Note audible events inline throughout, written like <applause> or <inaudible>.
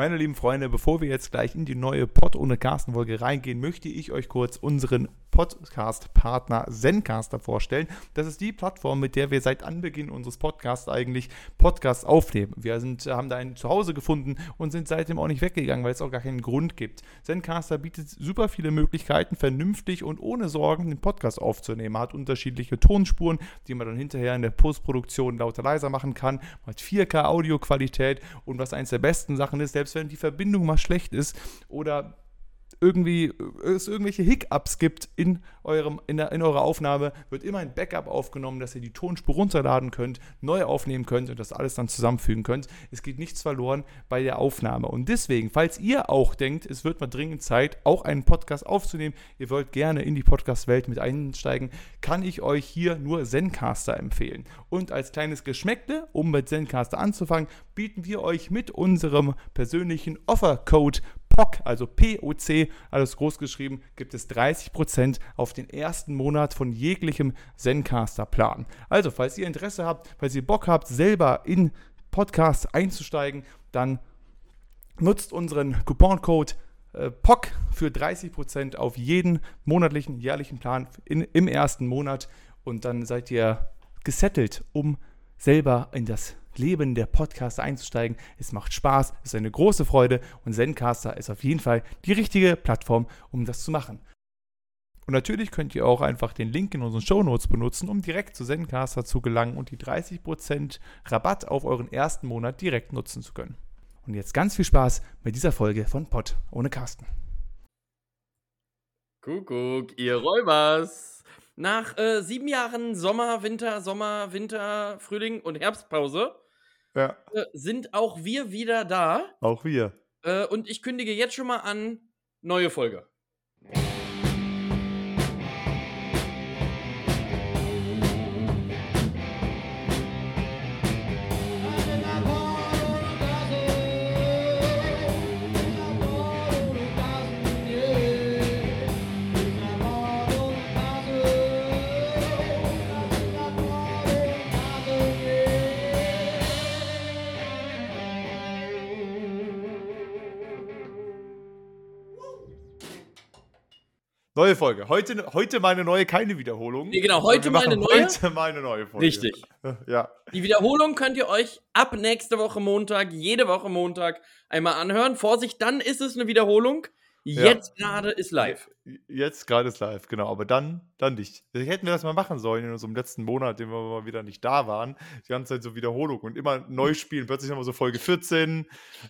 Meine lieben Freunde, bevor wir jetzt gleich in die neue Pod ohne Carsten-Folge reingehen, möchte ich euch kurz unseren Podcast-Partner Zencaster vorstellen. Das ist die Plattform, mit der wir seit Anbeginn unseres Podcasts eigentlich Podcasts aufnehmen. Wir sind, haben da ein Zuhause gefunden und sind seitdem auch nicht weggegangen, weil es auch gar keinen Grund gibt. Zencaster bietet super viele Möglichkeiten, vernünftig und ohne Sorgen den Podcast aufzunehmen. Man hat unterschiedliche Tonspuren, die man dann hinterher in der Postproduktion lauter leiser machen kann. Man hat 4K Audioqualität und was eins der besten Sachen ist, selbst wenn die Verbindung mal schlecht ist oder irgendwie es irgendwelche Hiccups gibt in, eurem, in, der, in eurer Aufnahme, wird immer ein Backup aufgenommen, dass ihr die Tonspur runterladen könnt, neu aufnehmen könnt und das alles dann zusammenfügen könnt. Es geht nichts verloren bei der Aufnahme. Und deswegen, falls ihr auch denkt, es wird mal dringend Zeit, auch einen Podcast aufzunehmen, ihr wollt gerne in die Podcast-Welt mit einsteigen, kann ich euch hier nur Zencaster empfehlen. Und als kleines Geschmäckle, um mit Zencaster anzufangen, bieten wir euch mit unserem persönlichen Offer-Code POC, also POC, alles groß geschrieben, gibt es 30% auf den ersten Monat von jeglichem Zencaster-Plan. Also, falls ihr Interesse habt, falls ihr Bock habt, selber in Podcasts einzusteigen, dann nutzt unseren Couponcode äh, POC für 30% auf jeden monatlichen, jährlichen Plan in, im ersten Monat und dann seid ihr gesettelt, um selber in das Leben der Podcaster einzusteigen. Es macht Spaß, es ist eine große Freude und Zencaster ist auf jeden Fall die richtige Plattform, um das zu machen. Und natürlich könnt ihr auch einfach den Link in unseren Show Notes benutzen, um direkt zu Zencaster zu gelangen und die 30% Rabatt auf euren ersten Monat direkt nutzen zu können. Und jetzt ganz viel Spaß mit dieser Folge von Pod ohne Carsten. Kuckuck, ihr Räubers! Nach äh, sieben Jahren Sommer, Winter, Sommer, Winter, Frühling und Herbstpause ja. Äh, sind auch wir wieder da. Auch wir. Äh, und ich kündige jetzt schon mal an, neue Folge. Neue Folge. Heute, heute meine neue, keine Wiederholung. Nee, genau, heute meine neue. Heute meine neue Folge. Richtig. <laughs> Ja. Die Wiederholung könnt ihr euch ab nächste Woche Montag, jede Woche Montag einmal anhören. Vorsicht, dann ist es eine Wiederholung. Jetzt ja. gerade ist live. Jetzt gerade ist live, genau. Aber dann, dann nicht. Hätten wir das mal machen sollen in unserem letzten Monat, den wir mal wieder nicht da waren. Die ganze Zeit so Wiederholung und immer neu spielen. Plötzlich nochmal so Folge 14.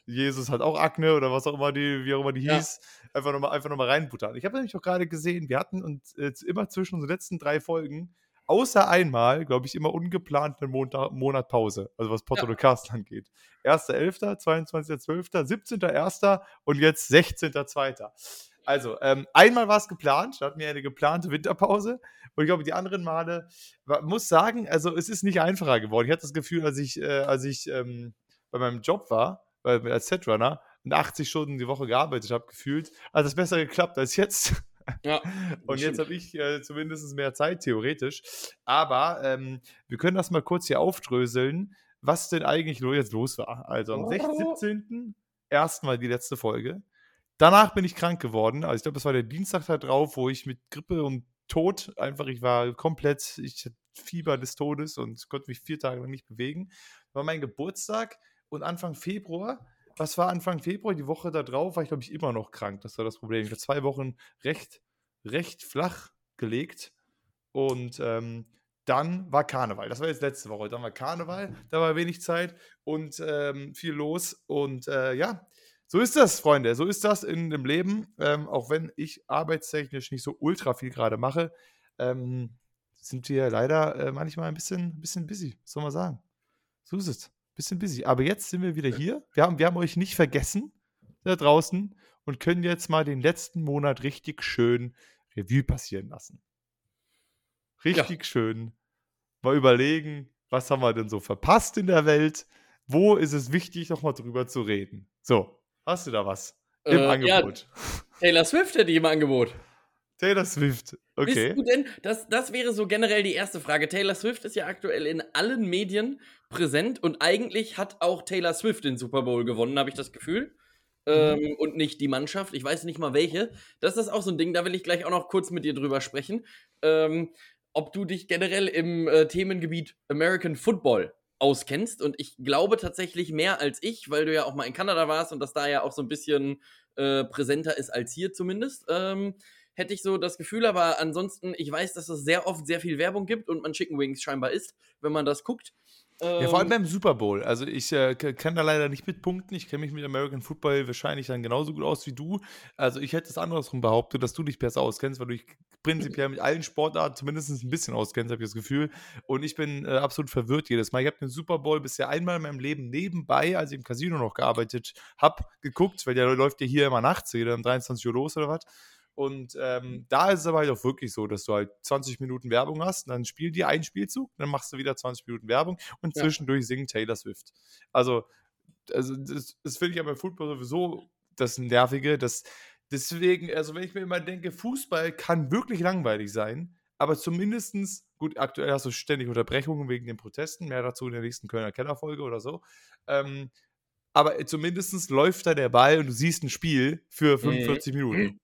Jesus hat auch Akne oder was auch immer die, wie auch immer die ja. hieß. Einfach nochmal einfach noch reinbuttern. Ich habe nämlich auch gerade gesehen, wir hatten uns jetzt immer zwischen unseren letzten drei Folgen außer einmal, glaube ich, immer ungeplant einen Monat, Monat Pause, also was Porto ja. Cast angeht. 1.11., 22.12., 17.01. und jetzt 16.02. Also, ähm, einmal war es geplant, da hatten wir eine geplante Winterpause. Und ich glaube, die anderen Male, muss sagen, also es ist nicht einfacher geworden. Ich hatte das Gefühl, als ich, äh, als ich ähm, bei meinem Job war, als Setrunner, und 80 Stunden die Woche gearbeitet habe, gefühlt, hat es besser geklappt als jetzt. Ja, <laughs> und jetzt habe ich äh, zumindest mehr Zeit, theoretisch. Aber ähm, wir können das mal kurz hier aufdröseln, was denn eigentlich jetzt los war. Also am oh. 17. erstmal die letzte Folge. Danach bin ich krank geworden. Also ich glaube, das war der Dienstag da drauf, wo ich mit Grippe und Tod einfach, ich war komplett, ich hatte Fieber des Todes und konnte mich vier Tage lang nicht bewegen. War mein Geburtstag und Anfang Februar was war Anfang Februar? Die Woche da drauf war ich, glaube ich, immer noch krank. Das war das Problem. Ich habe zwei Wochen recht, recht flach gelegt. Und ähm, dann war Karneval. Das war jetzt letzte Woche. Dann war Karneval, da war wenig Zeit und ähm, viel los. Und äh, ja, so ist das, Freunde. So ist das in dem Leben. Ähm, auch wenn ich arbeitstechnisch nicht so ultra viel gerade mache, ähm, sind wir leider äh, manchmal ein bisschen, bisschen busy, soll man sagen. So ist es bisschen busy. Aber jetzt sind wir wieder hier. Wir haben, wir haben euch nicht vergessen da draußen und können jetzt mal den letzten Monat richtig schön Revue passieren lassen. Richtig ja. schön. Mal überlegen, was haben wir denn so verpasst in der Welt? Wo ist es wichtig, nochmal drüber zu reden? So, hast du da was im äh, Angebot? Ja, Taylor Swift hätte ich im Angebot. Taylor Swift, okay. Bist du denn, das, das wäre so generell die erste Frage. Taylor Swift ist ja aktuell in allen Medien präsent und eigentlich hat auch Taylor Swift den Super Bowl gewonnen, habe ich das Gefühl. ähm, mhm. und nicht die Mannschaft. Ich weiß nicht mal welche. Das ist auch so ein Ding, da will ich gleich auch noch kurz mit dir drüber sprechen. Ähm, ob du dich generell im äh, Themengebiet American Football auskennst. Und ich glaube tatsächlich mehr als ich, weil du ja auch mal in Kanada warst und das da ja auch so ein bisschen äh, präsenter ist als hier zumindest. Ähm, hätte ich so das Gefühl, aber ansonsten, ich weiß, dass es sehr oft sehr viel Werbung gibt und man Chicken Wings scheinbar isst, wenn man das guckt. Ja, vor allem ähm, beim Super Bowl. Also ich äh, kann da leider nicht mitpunkten. Ich kenne mich mit American Football wahrscheinlich dann genauso gut aus wie du. Also ich hätte es andersrum behauptet, dass du dich besser auskennst, weil du dich prinzipiell mit allen Sportarten zumindest ein bisschen auskennst, habe ich das Gefühl. Und ich bin äh, absolut verwirrt jedes Mal. Ich habe den Super Bowl bisher einmal in meinem Leben nebenbei, als ich im Casino noch gearbeitet habe, geguckt, weil der läuft ja hier immer nachts, jeder um 23 Uhr los oder was. Und ähm, da ist es aber halt auch wirklich so, dass du halt 20 Minuten Werbung hast, und dann spiel dir einen Spielzug, dann machst du wieder 20 Minuten Werbung und ja. zwischendurch singt Taylor Swift. Also, also das, das finde ich aber im Football sowieso das Nervige. dass deswegen, also wenn ich mir immer denke, Fußball kann wirklich langweilig sein, aber zumindestens gut, aktuell hast du ständig Unterbrechungen wegen den Protesten, mehr dazu in der nächsten Kölner Kellerfolge oder so. Ähm, aber zumindest läuft da der Ball und du siehst ein Spiel für 45 mhm. Minuten.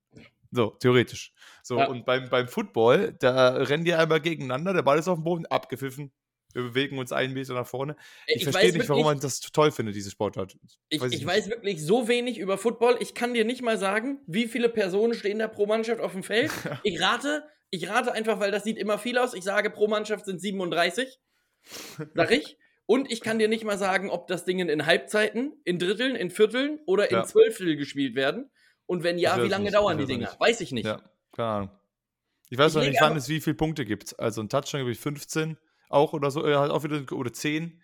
So, theoretisch. So, ja. und beim, beim Football, da rennen die einmal gegeneinander, der Ball ist auf dem Boden, abgepfiffen. Wir bewegen uns einen Meter nach vorne. Ich, ich verstehe nicht, warum man das toll findet, diese Sportart. Ich, weiß, ich, ich weiß wirklich so wenig über Football. Ich kann dir nicht mal sagen, wie viele Personen stehen da pro Mannschaft auf dem Feld. <laughs> ich rate, ich rate einfach, weil das sieht immer viel aus. Ich sage, pro Mannschaft sind 37. Sag ich. Und ich kann dir nicht mal sagen, ob das Ding in Halbzeiten, in Dritteln, in Vierteln oder in ja. Zwölftel gespielt werden. Und wenn ja, wie lange nicht, dauern die Dinger? Nicht. Weiß ich nicht. Ja, keine Ahnung. Ich weiß ich noch nicht, wann es wie viele Punkte gibt. Also ein Touchdown glaube ich 15 auch oder so, äh, halt auch wieder oder 10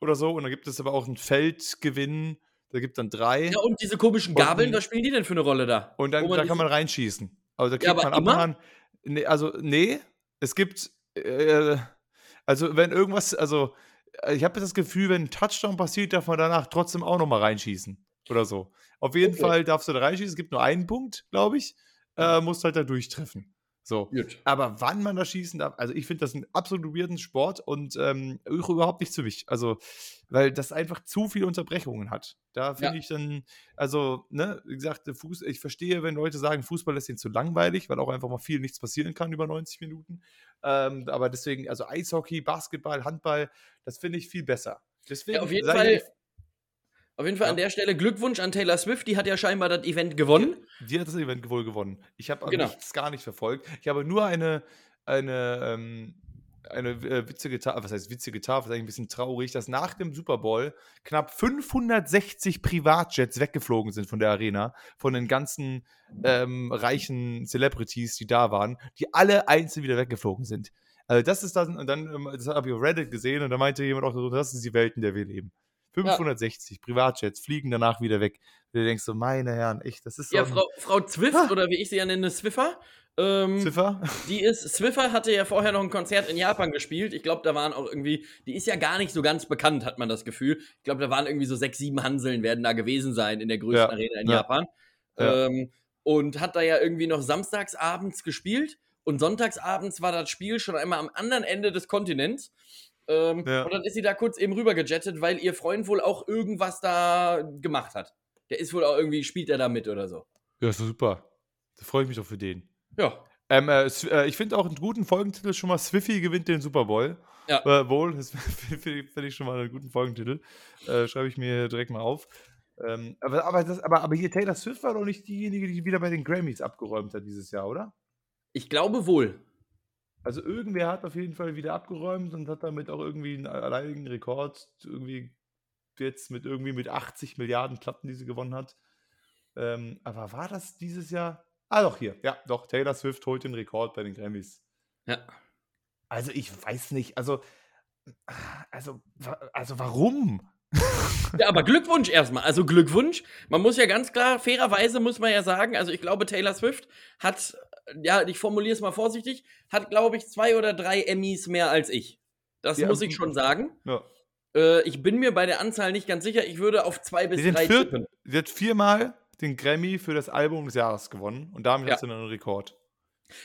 oder so. Und dann gibt es aber auch einen Feldgewinn, da gibt es dann drei. Ja, und diese komischen Gabeln, und, was spielen die denn für eine Rolle da? Und dann da kann man reinschießen. Also da kriegt ja, man ab und nee, also, nee, es gibt, äh, also wenn irgendwas, also ich habe das Gefühl, wenn ein Touchdown passiert, darf man danach trotzdem auch nochmal reinschießen. Oder so. Auf jeden okay. Fall darfst du da reinschießen. Es gibt nur einen Punkt, glaube ich. Äh, musst halt da durchtreffen. So. Gut. Aber wann man da schießen darf, also ich finde das einen absolut weirden Sport und ähm, überhaupt nicht zu mich. Also, weil das einfach zu viele Unterbrechungen hat. Da finde ja. ich dann, also, ne, wie gesagt, Fuß, ich verstehe, wenn Leute sagen, Fußball ist ihnen zu langweilig, weil auch einfach mal viel nichts passieren kann über 90 Minuten. Ähm, aber deswegen, also Eishockey, Basketball, Handball, das finde ich viel besser. Deswegen ja, auf jeden Fall. Ich, auf jeden Fall ja. an der Stelle Glückwunsch an Taylor Swift, die hat ja scheinbar das Event gewonnen. Die, die hat das Event wohl gewonnen. Ich habe genau. nichts gar nicht verfolgt. Ich habe nur eine, eine, ähm, eine äh, witzige Tafel, was heißt witzige Tafel, ist eigentlich ein bisschen traurig, dass nach dem Super Bowl knapp 560 Privatjets weggeflogen sind von der Arena, von den ganzen ähm, reichen Celebrities, die da waren, die alle einzeln wieder weggeflogen sind. Also das ist dann, und dann, ähm, das habe ich auf Reddit gesehen und da meinte jemand auch, das ist die Welt, in der wir leben. 560 ja. Privatjets fliegen danach wieder weg. Du denkst so, meine Herren, echt, das ist so. Ja, Frau, Frau Zwift, ah. oder wie ich sie ja nenne, Swiffer. Ähm, Zwiffer? Die ist, Swiffer hatte ja vorher noch ein Konzert in Japan gespielt. Ich glaube, da waren auch irgendwie, die ist ja gar nicht so ganz bekannt, hat man das Gefühl. Ich glaube, da waren irgendwie so sechs, sieben Hanseln werden da gewesen sein in der größten ja. Arena in ja. Japan. Ja. Ähm, und hat da ja irgendwie noch samstagsabends gespielt. Und sonntagsabends war das Spiel schon einmal am anderen Ende des Kontinents. Ähm, ja. Und dann ist sie da kurz eben rüber gejettet, weil ihr Freund wohl auch irgendwas da gemacht hat. Der ist wohl auch irgendwie, spielt er da mit oder so. Ja, ist super. Da freue ich mich doch für den. Ja. Ähm, äh, äh, ich finde auch einen guten Folgentitel schon mal: Swiffy gewinnt den Super Bowl. Ja. Äh, wohl, <laughs> das finde ich schon mal einen guten Folgentitel. Äh, Schreibe ich mir direkt mal auf. Ähm, aber, aber, das, aber, aber hier Taylor Swift war doch nicht diejenige, die wieder bei den Grammys abgeräumt hat dieses Jahr, oder? Ich glaube wohl. Also irgendwer hat auf jeden Fall wieder abgeräumt und hat damit auch irgendwie einen alleinigen Rekord irgendwie jetzt mit irgendwie mit 80 Milliarden Platten, die sie gewonnen hat. Ähm, aber war das dieses Jahr? Ah, doch, hier. Ja, doch. Taylor Swift holt den Rekord bei den Grammys. Ja. Also, ich weiß nicht. Also, also, also warum? <laughs> ja, aber Glückwunsch erstmal. Also Glückwunsch. Man muss ja ganz klar, fairerweise muss man ja sagen, also ich glaube, Taylor Swift hat ja, ich formuliere es mal vorsichtig, hat, glaube ich, zwei oder drei Emmys mehr als ich. Das ja, muss ich schon sagen. Ja. Äh, ich bin mir bei der Anzahl nicht ganz sicher. Ich würde auf zwei bis drei vier, tippen. Sie hat viermal den Grammy für das Album des Jahres gewonnen und damit ja. hat sie einen Rekord.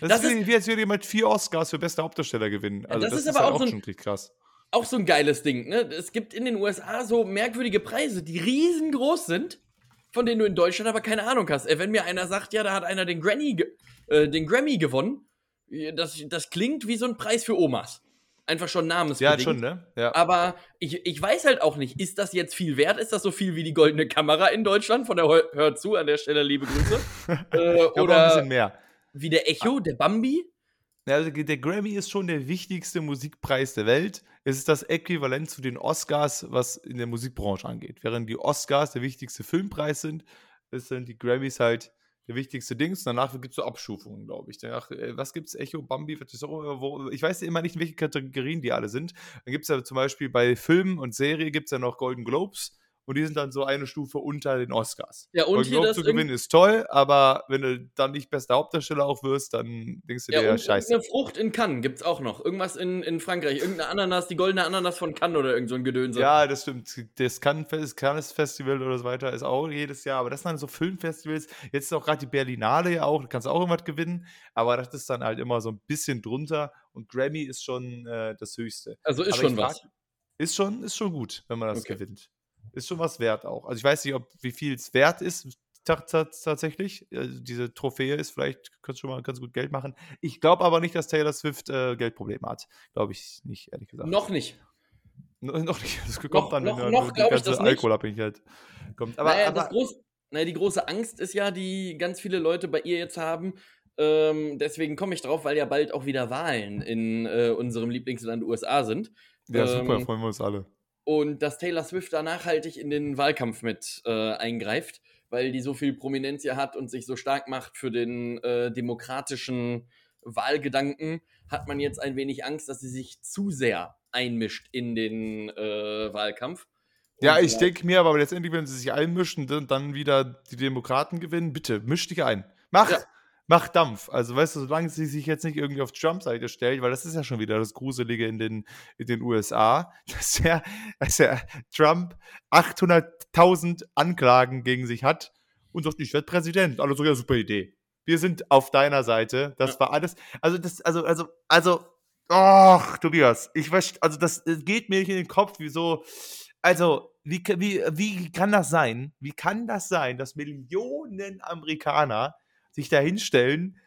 Das, das ist, ist wie, als würde jemand vier Oscars für beste Hauptdarsteller gewinnen. Also das, das, ist, ist aber auch, so ein, krass. Auch so ein geiles Ding. Ne? Es gibt in den USA so merkwürdige Preise, die riesengroß sind von denen du in Deutschland aber keine Ahnung hast. Äh, wenn mir einer sagt, ja, da hat einer den, Granny, äh, den Grammy gewonnen, das, das klingt wie so ein Preis für Omas. Einfach schon namensbedingt. Ja, schon, ne? Ja. Aber ich, ich weiß halt auch nicht, ist das jetzt viel wert? Ist das so viel wie die goldene Kamera in Deutschland? Von der Hört zu, an der Stelle liebe Grüße. <laughs> äh, oder ein bisschen mehr. Wie der Echo, der Bambi? Ja, also der Grammy ist schon der wichtigste Musikpreis der Welt. Es ist das Äquivalent zu den Oscars, was in der Musikbranche angeht. Während die Oscars der wichtigste Filmpreis sind, sind die Grammys halt der wichtigste Dings. Danach gibt es so Abstufungen, glaube ich. Danach, äh, was gibt es? Echo, Bambi, wo, ich weiß immer nicht, in welche Kategorien die alle sind. Dann gibt es ja zum Beispiel bei Filmen und Serie gibt es ja noch Golden Globes und die sind dann so eine Stufe unter den Oscars. Ja, und hier das zu gewinnen ist toll, aber wenn du dann nicht bester Hauptdarsteller auch wirst, dann denkst du ja, dir, ja, scheiße. Eine Frucht in Cannes gibt es auch noch. Irgendwas in, in Frankreich. Irgendeine Ananas, die goldene Ananas von Cannes oder irgend so ein Gedönse. Ja, das stimmt. Das Cannes, Cannes Festival oder so weiter ist auch jedes Jahr, aber das sind dann so Filmfestivals. Jetzt ist auch gerade die Berlinale ja auch, da kannst du auch irgendwas gewinnen, aber das ist dann halt immer so ein bisschen drunter und Grammy ist schon äh, das Höchste. Also ist aber schon was. ist schon, ist schon gut, wenn man das okay. gewinnt ist schon was wert auch. Also ich weiß nicht, ob wie viel es wert ist tatsächlich. Also diese Trophäe ist vielleicht, könnte schon mal ganz gut Geld machen. Ich glaube aber nicht, dass Taylor Swift äh, Geldprobleme hat. Glaube ich nicht, ehrlich gesagt. Noch nicht. No, noch nicht. Das kommt noch, dann, noch, wenn noch, die ganze Alkoholabhängigkeit kommt. Aber, naja, aber groß, naja, die große Angst ist ja, die ganz viele Leute bei ihr jetzt haben. Ähm, deswegen komme ich drauf, weil ja bald auch wieder Wahlen in äh, unserem Lieblingsland USA sind. Ja, ähm, super, freuen wir uns alle und dass Taylor Swift da nachhaltig in den Wahlkampf mit äh, eingreift, weil die so viel Prominenz ja hat und sich so stark macht für den äh, demokratischen Wahlgedanken, hat man jetzt ein wenig Angst, dass sie sich zu sehr einmischt in den äh, Wahlkampf. Und ja, ich denke mir aber letztendlich, wenn sie sich einmischen und dann wieder die Demokraten gewinnen, bitte misch dich ein. Mach! Ja macht Dampf. Also, weißt du, solange sie sich jetzt nicht irgendwie auf Trump-Seite stellt, weil das ist ja schon wieder das Gruselige in den, in den USA, <laughs> dass ja, dass ja Trump 800.000 Anklagen gegen sich hat und sagt, ich werde Präsident. Also, ja, super Idee. Wir sind auf deiner Seite. Das ja. war alles. Also, das, also, also, also, ach, Tobias, ich weiß, also, das geht mir nicht in den Kopf, wieso. Also, wie, wie, wie kann das sein? Wie kann das sein, dass Millionen Amerikaner sich da hinstellen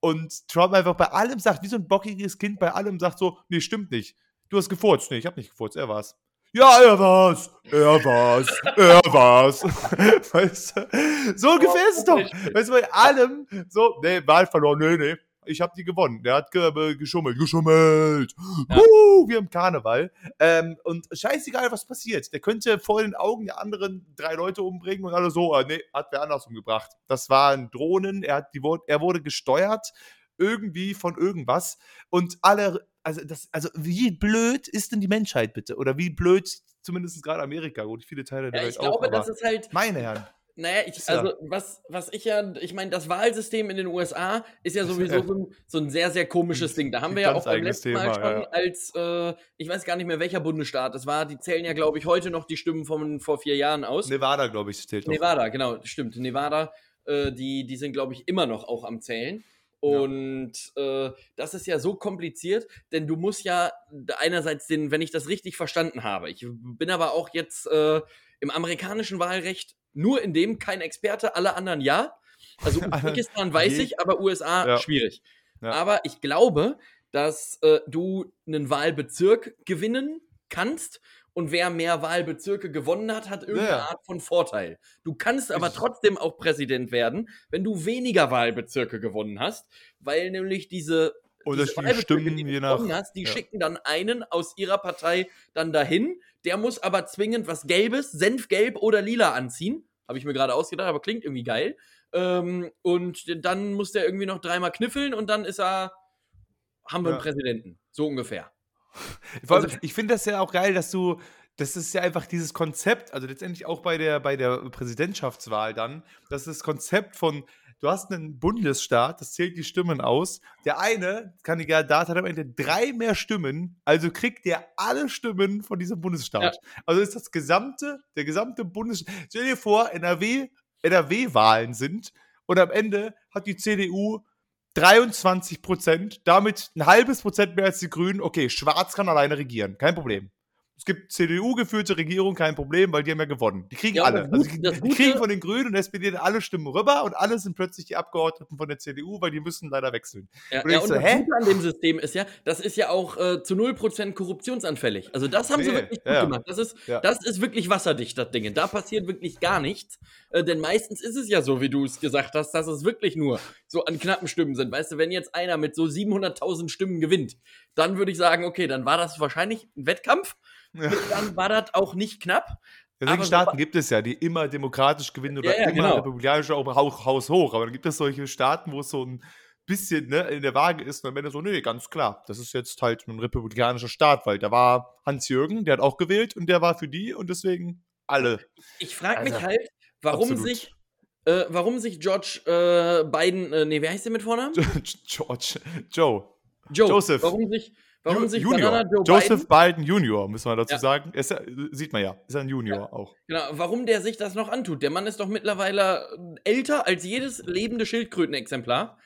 und Trump einfach bei allem sagt, wie so ein bockiges Kind bei allem sagt so, nee, stimmt nicht. Du hast gefurzt. Nee, ich hab nicht gefurzt, er war's. Ja, er war's. Er war's. er war's. <laughs> weißt du? So ungefähr ist es doch. Weißt du, bei allem so, nee, Wahl verloren, nee, nee ich habe die gewonnen. Der hat ge geschummelt, geschummelt. Ja. Uh, wir im Karneval. Ähm, und scheißegal, was passiert. Der könnte vor den Augen der anderen drei Leute umbringen und alle so, äh, nee, hat wer anders umgebracht. Das waren Drohnen, er, hat die, er wurde gesteuert irgendwie von irgendwas und alle, also das, also wie blöd ist denn die Menschheit bitte? Oder wie blöd zumindest gerade Amerika und viele Teile der ja, Welt ich glaube, das ist halt. Meine Herren. Naja, ich, also was, was ich ja, ich meine, das Wahlsystem in den USA ist ja sowieso so ein, so ein sehr, sehr komisches Ding. Da haben wir ja auch beim letzten Thema, Mal schon ja. als, äh, ich weiß gar nicht mehr welcher Bundesstaat es war, die zählen ja, glaube ich, heute noch die Stimmen von vor vier Jahren aus. Nevada, glaube ich, zählt noch. Nevada, genau, stimmt. Nevada, äh, die, die sind, glaube ich, immer noch auch am Zählen. Und ja. äh, das ist ja so kompliziert, denn du musst ja einerseits den, wenn ich das richtig verstanden habe, ich bin aber auch jetzt äh, im amerikanischen Wahlrecht nur in dem kein Experte, alle anderen ja. Also <laughs> Usbekistan weiß ich, aber USA ja. schwierig. Ja. Aber ich glaube, dass äh, du einen Wahlbezirk gewinnen kannst und wer mehr Wahlbezirke gewonnen hat, hat irgendeine ja. Art von Vorteil. Du kannst aber trotzdem auch Präsident werden, wenn du weniger Wahlbezirke gewonnen hast, weil nämlich diese oder die Stimmen, die je nach, hast, die ja. schicken dann einen aus ihrer Partei dann dahin. Der muss aber zwingend was Gelbes, Senfgelb oder Lila anziehen. Habe ich mir gerade ausgedacht, aber klingt irgendwie geil. Ähm, und dann muss der irgendwie noch dreimal kniffeln und dann ist er, haben wir ja. einen Präsidenten. So ungefähr. <laughs> Also, ich finde das ja auch geil, dass du, das ist ja einfach dieses Konzept, also letztendlich auch bei der, bei der Präsidentschaftswahl dann, dass das Konzept von, du hast einen Bundesstaat, das zählt die Stimmen aus. Der eine Kandidat hat am Ende drei mehr Stimmen, also kriegt der alle Stimmen von diesem Bundesstaat. Ja. Also ist das gesamte, der gesamte Bundesstaat. Stell dir vor, NRW, NRW-Wahlen sind und am Ende hat die CDU 23 Prozent, damit ein halbes Prozent mehr als die Grünen. Okay, Schwarz kann alleine regieren, kein Problem. Es gibt CDU-geführte Regierung, kein Problem, weil die haben ja gewonnen. Die kriegen ja, alle. Also die, die kriegen von den Grünen und SPD alle Stimmen rüber und alle sind plötzlich die Abgeordneten von der CDU, weil die müssen leider wechseln. Ja, und, ja, und so, das hä? Gute an dem System ist ja, das ist ja auch äh, zu 0% korruptionsanfällig. Also das haben nee, sie wirklich gut ja. gemacht. Das ist, das ist wirklich wasserdicht, das Ding. Da passiert wirklich gar nichts. Äh, denn meistens ist es ja so, wie du es gesagt hast, dass es wirklich nur so an knappen Stimmen sind. Weißt du, wenn jetzt einer mit so 700.000 Stimmen gewinnt, dann würde ich sagen, okay, dann war das wahrscheinlich ein Wettkampf. Ja. Dann war das auch nicht knapp. Deswegen Staaten so, gibt es ja, die immer demokratisch gewinnen oder ja, ja, immer genau. republikanisch auch Haus hoch. Aber dann gibt es solche Staaten, wo es so ein bisschen ne, in der Waage ist und am Ende so, nee, ganz klar, das ist jetzt halt ein republikanischer Staat, weil da war Hans-Jürgen, der hat auch gewählt und der war für die und deswegen alle. Ich frage mich also, halt, warum absolut. sich äh, warum sich George äh, Biden, äh, nee, wer heißt der mit Vornamen? <laughs> George, Joe. Joe. Joseph. Warum sich, Warum Ju sich Junior. Joe Joseph Biden? Biden? Junior, müssen wir dazu ja. sagen. Ist, sieht man ja, ist ein Junior ja. auch. Genau, warum der sich das noch antut. Der Mann ist doch mittlerweile älter als jedes lebende Schildkrötenexemplar.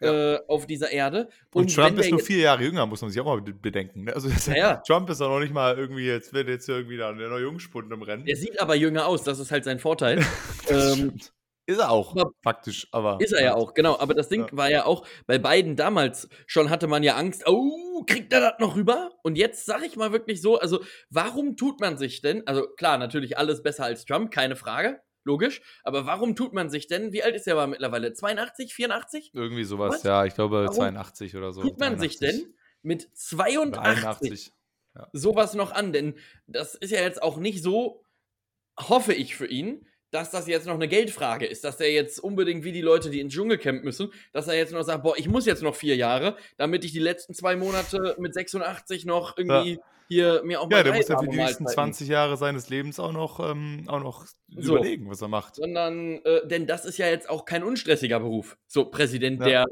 Ja. Äh, auf dieser Erde. Und, und Trump ist nur vier Jahre jünger, muss man sich auch mal bedenken. Ne? Also ja, Trump ist doch noch nicht mal irgendwie, jetzt wird jetzt irgendwie da der neue Jungspund im Rennen. Er sieht aber jünger aus, das ist halt sein Vorteil. <laughs> ähm, ist er auch, aber, faktisch, aber. Ist er ja auch, genau. Aber das Ding ja. war ja auch, bei beiden damals schon hatte man ja Angst, oh, kriegt er das noch rüber? Und jetzt sag ich mal wirklich so, also warum tut man sich denn, also klar, natürlich alles besser als Trump, keine Frage, logisch, aber warum tut man sich denn, wie alt ist er aber mittlerweile, 82, 84? Irgendwie sowas, Was? ja, ich glaube warum 82 oder so. Tut man 83. sich denn mit 82 ja. sowas noch an? Denn das ist ja jetzt auch nicht so, hoffe ich für ihn, dass das jetzt noch eine Geldfrage ist, dass er jetzt unbedingt wie die Leute, die ins Dschungelcamp müssen, dass er jetzt noch sagt, boah, ich muss jetzt noch vier Jahre, damit ich die letzten zwei Monate mit 86 noch irgendwie ja. hier mir auch mal Ja, der muss ja für die nächsten 20 Jahre seines Lebens auch noch, ähm, auch noch so. überlegen, was er macht. Sondern, äh, denn das ist ja jetzt auch kein unstressiger Beruf, so Präsident ja. der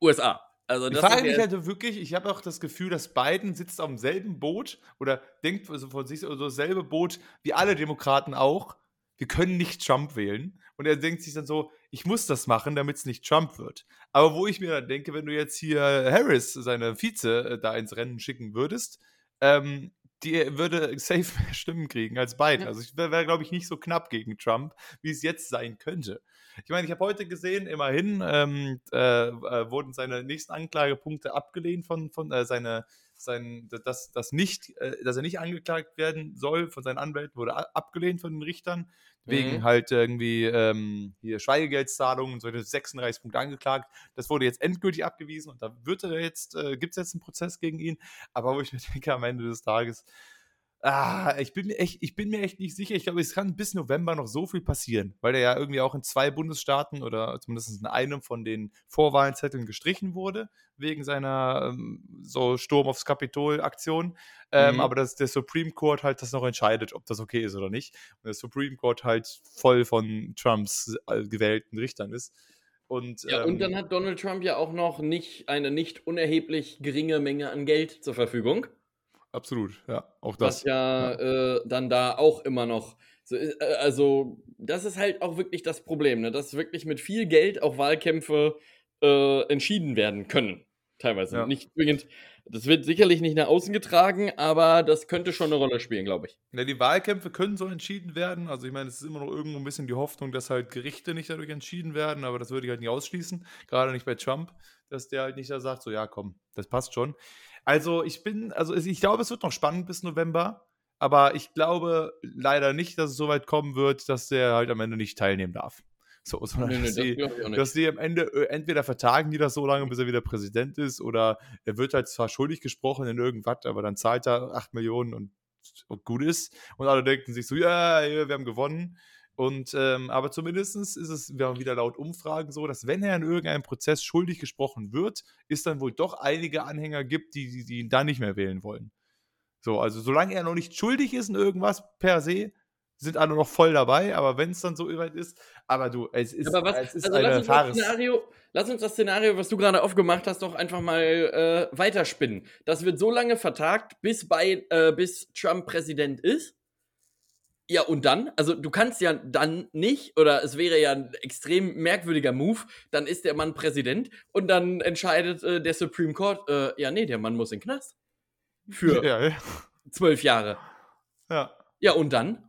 USA. Also ich frage mich halt wirklich, ich habe auch das Gefühl, dass Biden sitzt auf demselben Boot oder denkt also von sich so dasselbe Boot wie alle Demokraten auch wir können nicht Trump wählen. Und er denkt sich dann so, ich muss das machen, damit es nicht Trump wird. Aber wo ich mir dann denke, wenn du jetzt hier Harris, seine Vize, äh, da ins Rennen schicken würdest, ähm, die würde safe <laughs> mehr Stimmen kriegen als Biden. Also ich wäre, wär, glaube ich, nicht so knapp gegen Trump, wie es jetzt sein könnte. Ich meine, ich habe heute gesehen, immerhin ähm, äh, äh, wurden seine nächsten Anklagepunkte abgelehnt von, von äh, seine sein, dass, dass, nicht, äh, dass er nicht angeklagt werden soll von seinen Anwälten, wurde abgelehnt von den Richtern, wegen mhm. halt irgendwie ähm, hier Schweigegeldzahlungen und so 36 Punkte angeklagt. Das wurde jetzt endgültig abgewiesen und da wird er jetzt, äh, gibt es jetzt einen Prozess gegen ihn. Aber wo ich mir <laughs> denke, am Ende des Tages, Ah, ich bin mir echt, ich bin mir echt nicht sicher. Ich glaube, es kann bis November noch so viel passieren, weil der ja irgendwie auch in zwei Bundesstaaten oder zumindest in einem von den Vorwahlenzetteln gestrichen wurde, wegen seiner ähm, so Sturm aufs Kapitol-Aktion. Ähm, mhm. Aber dass der Supreme Court halt das noch entscheidet, ob das okay ist oder nicht. Und der Supreme Court halt voll von Trumps äh, gewählten Richtern ist. Und, ja, ähm, und dann hat Donald Trump ja auch noch nicht eine nicht unerheblich geringe Menge an Geld zur Verfügung. Absolut, ja, auch das. Was ja, ja. Äh, dann da auch immer noch so. Äh, also, das ist halt auch wirklich das Problem, ne? dass wirklich mit viel Geld auch Wahlkämpfe äh, entschieden werden können. Teilweise. Ja. Nicht zwingend. Das wird sicherlich nicht nach außen getragen, aber das könnte schon eine Rolle spielen, glaube ich. Ja, die Wahlkämpfe können so entschieden werden. Also, ich meine, es ist immer noch irgendwo ein bisschen die Hoffnung, dass halt Gerichte nicht dadurch entschieden werden, aber das würde ich halt nicht ausschließen. Gerade nicht bei Trump, dass der halt nicht da sagt, so, ja, komm, das passt schon. Also ich bin, also ich glaube, es wird noch spannend bis November, aber ich glaube leider nicht, dass es so weit kommen wird, dass der halt am Ende nicht teilnehmen darf. So, <laughs> sondern nee, nee, dass, die, dass die am Ende äh, entweder vertagen die das so lange, bis er wieder Präsident ist, oder er wird halt zwar schuldig gesprochen in irgendwas, aber dann zahlt er 8 Millionen und, und gut ist. Und alle denken sich so, ja, yeah, wir haben gewonnen. Und ähm, aber zumindest ist es wieder laut Umfragen so, dass wenn er in irgendeinem Prozess schuldig gesprochen wird, es dann wohl doch einige Anhänger gibt, die, die, die ihn dann nicht mehr wählen wollen. So, also solange er noch nicht schuldig ist in irgendwas per se, sind alle noch voll dabei, aber wenn es dann so weit ist, aber du, es ist, aber was, es ist also eine lass uns, das Szenario, lass uns das Szenario, was du gerade aufgemacht hast, doch einfach mal äh, weiterspinnen. Das wird so lange vertagt, bis, bei, äh, bis Trump Präsident ist ja, und dann? Also, du kannst ja dann nicht, oder es wäre ja ein extrem merkwürdiger Move, dann ist der Mann Präsident und dann entscheidet äh, der Supreme Court, äh, ja, nee, der Mann muss in den Knast. Für ja, ja. zwölf Jahre. Ja. Ja, und dann?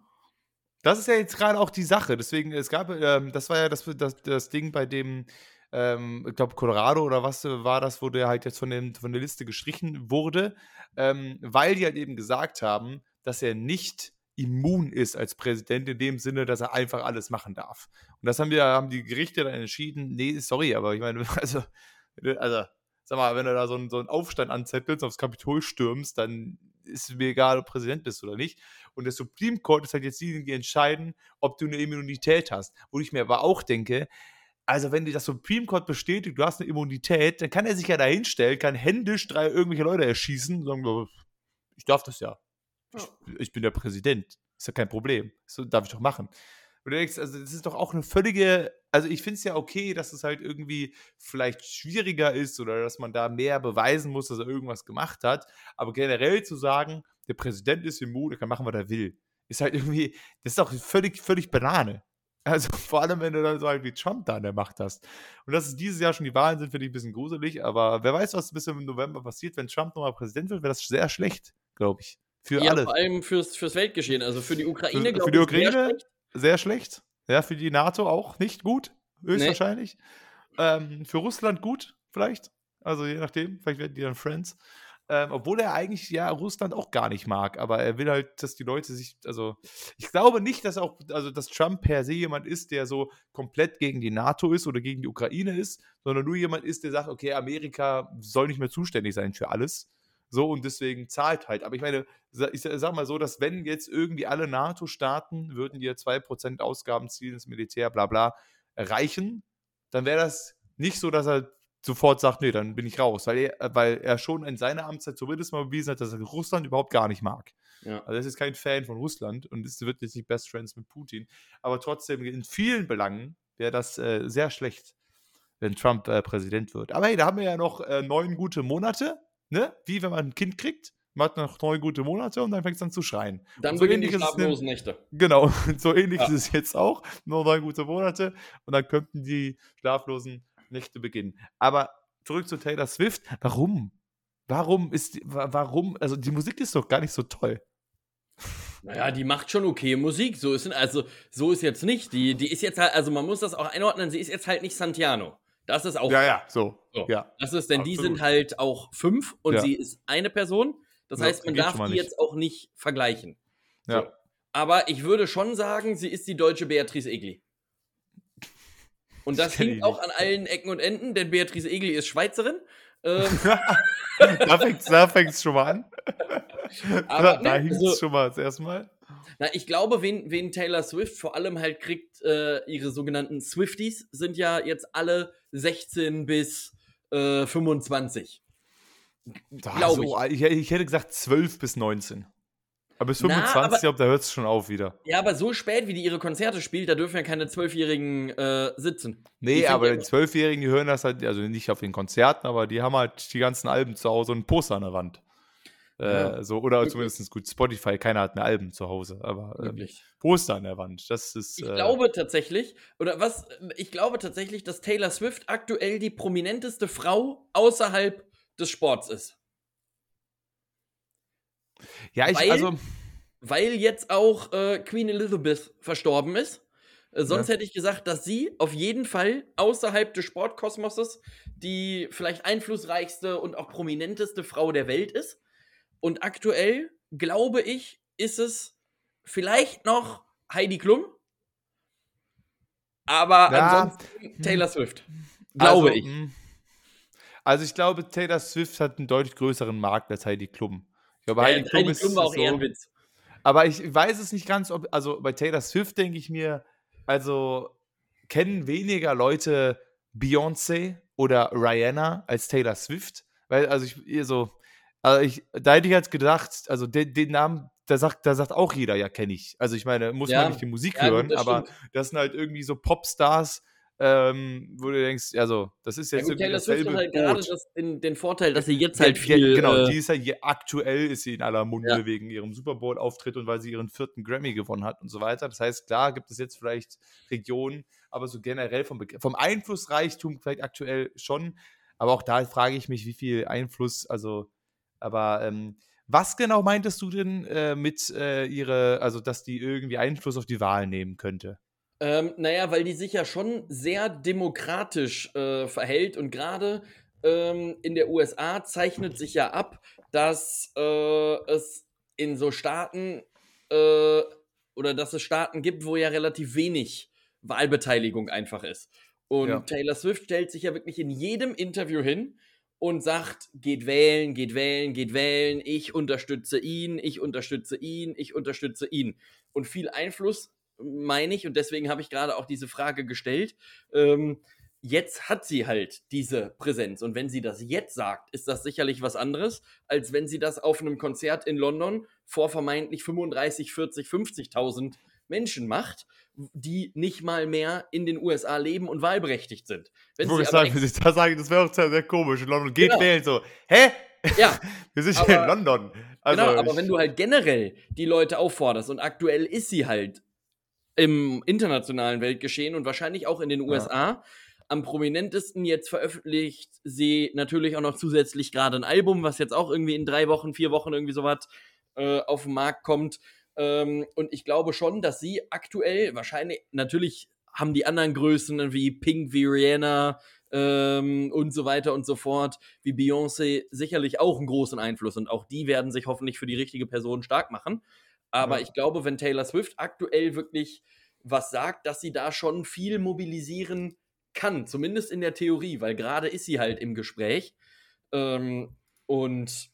Das ist ja jetzt gerade auch die Sache. Deswegen, es gab, ähm, das war ja das, das, das Ding, bei dem, ähm, ich glaube, Colorado oder was war das, wo der halt jetzt von, dem, von der Liste gestrichen wurde, ähm, weil die halt eben gesagt haben, dass er nicht immun ist als Präsident in dem Sinne, dass er einfach alles machen darf. Und das haben wir, haben die Gerichte dann entschieden, nee, sorry, aber ich meine, <laughs> also, also sag mal, wenn du da so einen, so einen Aufstand anzettelst, aufs Kapitol stürmst, dann ist mir egal, ob du Präsident bist oder nicht. Und der Supreme Court ist halt jetzt diejenigen, die entscheiden, ob du eine Immunität hast. Wo ich mir aber auch denke, also wenn das Supreme Court bestätigt, du hast eine Immunität, dann kann er sich ja da hinstellen, kann händisch drei irgendwelche Leute erschießen und sagen, ich darf das ja. Ich, ich bin der Präsident. Ist ja kein Problem. So darf ich doch machen. Und du denkst, also das ist doch auch eine völlige, also ich finde es ja okay, dass es halt irgendwie vielleicht schwieriger ist oder dass man da mehr beweisen muss, dass er irgendwas gemacht hat. Aber generell zu sagen, der Präsident ist immun, er kann machen, was er will, ist halt irgendwie, das ist doch völlig, völlig Banane. Also <laughs> vor allem, wenn du dann so halt wie Trump da an der Macht hast. Und dass es dieses Jahr schon die Wahlen sind, finde ich ein bisschen gruselig. Aber wer weiß, was bis im November passiert, wenn Trump nochmal Präsident wird, wäre das sehr schlecht, glaube ich. Für ja, alle. vor allem fürs, fürs Weltgeschehen. Also für die Ukraine, glaube ich. Für die Ukraine sehr schlecht. Ja, für die NATO auch nicht gut, höchstwahrscheinlich. Nee. Ähm, für Russland gut, vielleicht. Also je nachdem, vielleicht werden die dann Friends. Ähm, obwohl er eigentlich ja Russland auch gar nicht mag, aber er will halt, dass die Leute sich, also ich glaube nicht, dass auch, also dass Trump per se jemand ist, der so komplett gegen die NATO ist oder gegen die Ukraine ist, sondern nur jemand ist, der sagt, okay, Amerika soll nicht mehr zuständig sein für alles. So und deswegen zahlt halt. Aber ich meine, ich sag mal so, dass wenn jetzt irgendwie alle NATO-Staaten würden ihr 2% Ausgabenziel ins Militär, bla bla, erreichen, dann wäre das nicht so, dass er sofort sagt, nee, dann bin ich raus, weil er, weil er schon in seiner Amtszeit zumindest mal bewiesen hat, dass er Russland überhaupt gar nicht mag. Ja. Also er ist kein Fan von Russland und es wird jetzt nicht Best Friends mit Putin, aber trotzdem in vielen Belangen wäre das äh, sehr schlecht, wenn Trump äh, Präsident wird. Aber hey, da haben wir ja noch äh, neun gute Monate ne? Wie wenn man ein Kind kriegt, man hat noch neun gute Monate und dann fängt es an zu schreien. Dann so beginnen die schlaflosen Nächte. Genau, <laughs> so ähnlich ja. ist es jetzt auch. Nur neun gute Monate und dann könnten die schlaflosen Nächte beginnen. Aber zurück zu Taylor Swift. Warum? Warum ist, warum, also die Musik ist doch gar nicht so toll. Naja, die macht schon okay Musik. So ist, also, so ist jetzt nicht. Die, die ist jetzt halt, also man muss das auch einordnen, sie ist jetzt halt nicht Santiano. Das ist auch. Ja, ja, so. so. Ja. Das ist, denn Absolut. die sind halt auch fünf und ja. sie ist eine Person. Das ja, heißt, man darf die jetzt auch nicht vergleichen. So. Ja. Aber ich würde schon sagen, sie ist die deutsche Beatrice Egli. Und das hängt auch an allen Ecken und Enden, denn Beatrice Egli ist Schweizerin. Ähm. <laughs> da fängt es schon mal an. Aber, da da ne, hinkt es also, schon mal das Mal. Na, ich glaube, wen, wen Taylor Swift vor allem halt kriegt, äh, ihre sogenannten Swifties sind ja jetzt alle 16 bis äh, 25. Glaube so, ich. ich. hätte gesagt 12 bis 19. Aber bis 25, Na, aber, ich glaube, da hört es schon auf wieder. Ja, aber so spät, wie die ihre Konzerte spielt, da dürfen ja keine Zwölfjährigen äh, sitzen. Nee, aber die Zwölfjährigen, die hören das halt, also nicht auf den Konzerten, aber die haben halt die ganzen Alben zu Hause und Poster an der Wand. Äh, so, oder Wirklich? zumindest gut, Spotify, keiner hat mehr Alben zu Hause, aber ähm, Poster an der Wand. Das ist. Ich äh, glaube tatsächlich, oder was, ich glaube tatsächlich, dass Taylor Swift aktuell die prominenteste Frau außerhalb des Sports ist. Ja, ich, weil, also. Weil jetzt auch äh, Queen Elizabeth verstorben ist. Äh, sonst ja. hätte ich gesagt, dass sie auf jeden Fall außerhalb des Sportkosmoses die vielleicht einflussreichste und auch prominenteste Frau der Welt ist. Und aktuell, glaube ich, ist es vielleicht noch Heidi Klum. Aber ja. ansonsten Taylor Swift. Glaube also, ich. Hm. Also ich glaube, Taylor Swift hat einen deutlich größeren Markt als Heidi Klum. Ich glaube, Heidi, ja, Klum, Heidi Klum war auch so, eher ein Witz. Aber ich weiß es nicht ganz, ob, also bei Taylor Swift denke ich mir, also kennen weniger Leute Beyoncé oder Rihanna als Taylor Swift. Weil, also ich, so, also ich, da hätte ich jetzt gedacht, also den, den Namen, da sagt, da sagt auch jeder, ja, kenne ich. Also ich meine, muss ja. man nicht die Musik ja, hören, das aber stimmt. das sind halt irgendwie so Popstars, ähm, wo du denkst, also das ist jetzt ja, gut, irgendwie dasselbe Swift hat halt gerade den, den, Vorteil, dass sie jetzt halt viel... genau, äh, die ist ja halt, aktuell ist sie in aller Munde ja. wegen ihrem Super Bowl-Auftritt und weil sie ihren vierten Grammy gewonnen hat und so weiter. Das heißt, klar gibt es jetzt vielleicht Regionen, aber so generell vom, vom Einflussreichtum vielleicht aktuell schon. Aber auch da frage ich mich, wie viel Einfluss, also aber ähm, Was genau meintest du denn äh, mit äh, ihre, also dass die irgendwie Einfluss auf die Wahl nehmen könnte? Ähm, naja, weil die sich ja schon sehr demokratisch äh, verhält und gerade ähm, in der USA zeichnet sich ja ab, dass äh, es in so Staaten äh, oder dass es Staaten gibt, wo ja relativ wenig Wahlbeteiligung einfach ist. Und ja. Taylor Swift stellt sich ja wirklich in jedem Interview hin und sagt, geht wählen, geht wählen, geht wählen, ich unterstütze ihn, ich unterstütze ihn, ich unterstütze ihn. Und viel Einfluss meine ich, und deswegen habe ich gerade auch diese Frage gestellt, ähm, jetzt hat sie halt diese Präsenz. Und wenn sie das jetzt sagt, ist das sicherlich was anderes, als wenn sie das auf einem Konzert in London vor vermeintlich 35, 40, 50.000 Menschen macht, die nicht mal mehr in den USA leben und wahlberechtigt sind. Wenn ich sagen, wenn <laughs> ich da sage, das wäre auch sehr, sehr komisch. In London geht genau. wählen so. Hä? Ja. <laughs> Wir sind hier in London. Also genau, aber wenn du halt generell die Leute aufforderst und aktuell ist sie halt im internationalen Weltgeschehen und wahrscheinlich auch in den USA, ja am prominentesten jetzt veröffentlicht sie natürlich auch noch zusätzlich gerade ein Album, was jetzt auch irgendwie in drei Wochen, vier Wochen irgendwie sowas äh, auf den Markt kommt. Ähm, und ich glaube schon, dass sie aktuell wahrscheinlich, natürlich haben die anderen Größen wie Pink, wie Rihanna ähm, und so weiter und so fort, wie Beyoncé, sicherlich auch einen großen Einfluss. Und auch die werden sich hoffentlich für die richtige Person stark machen. Aber ja. ich glaube, wenn Taylor Swift aktuell wirklich was sagt, dass sie da schon viel mobilisieren kann, zumindest in der Theorie, weil gerade ist sie halt im Gespräch. Ähm, und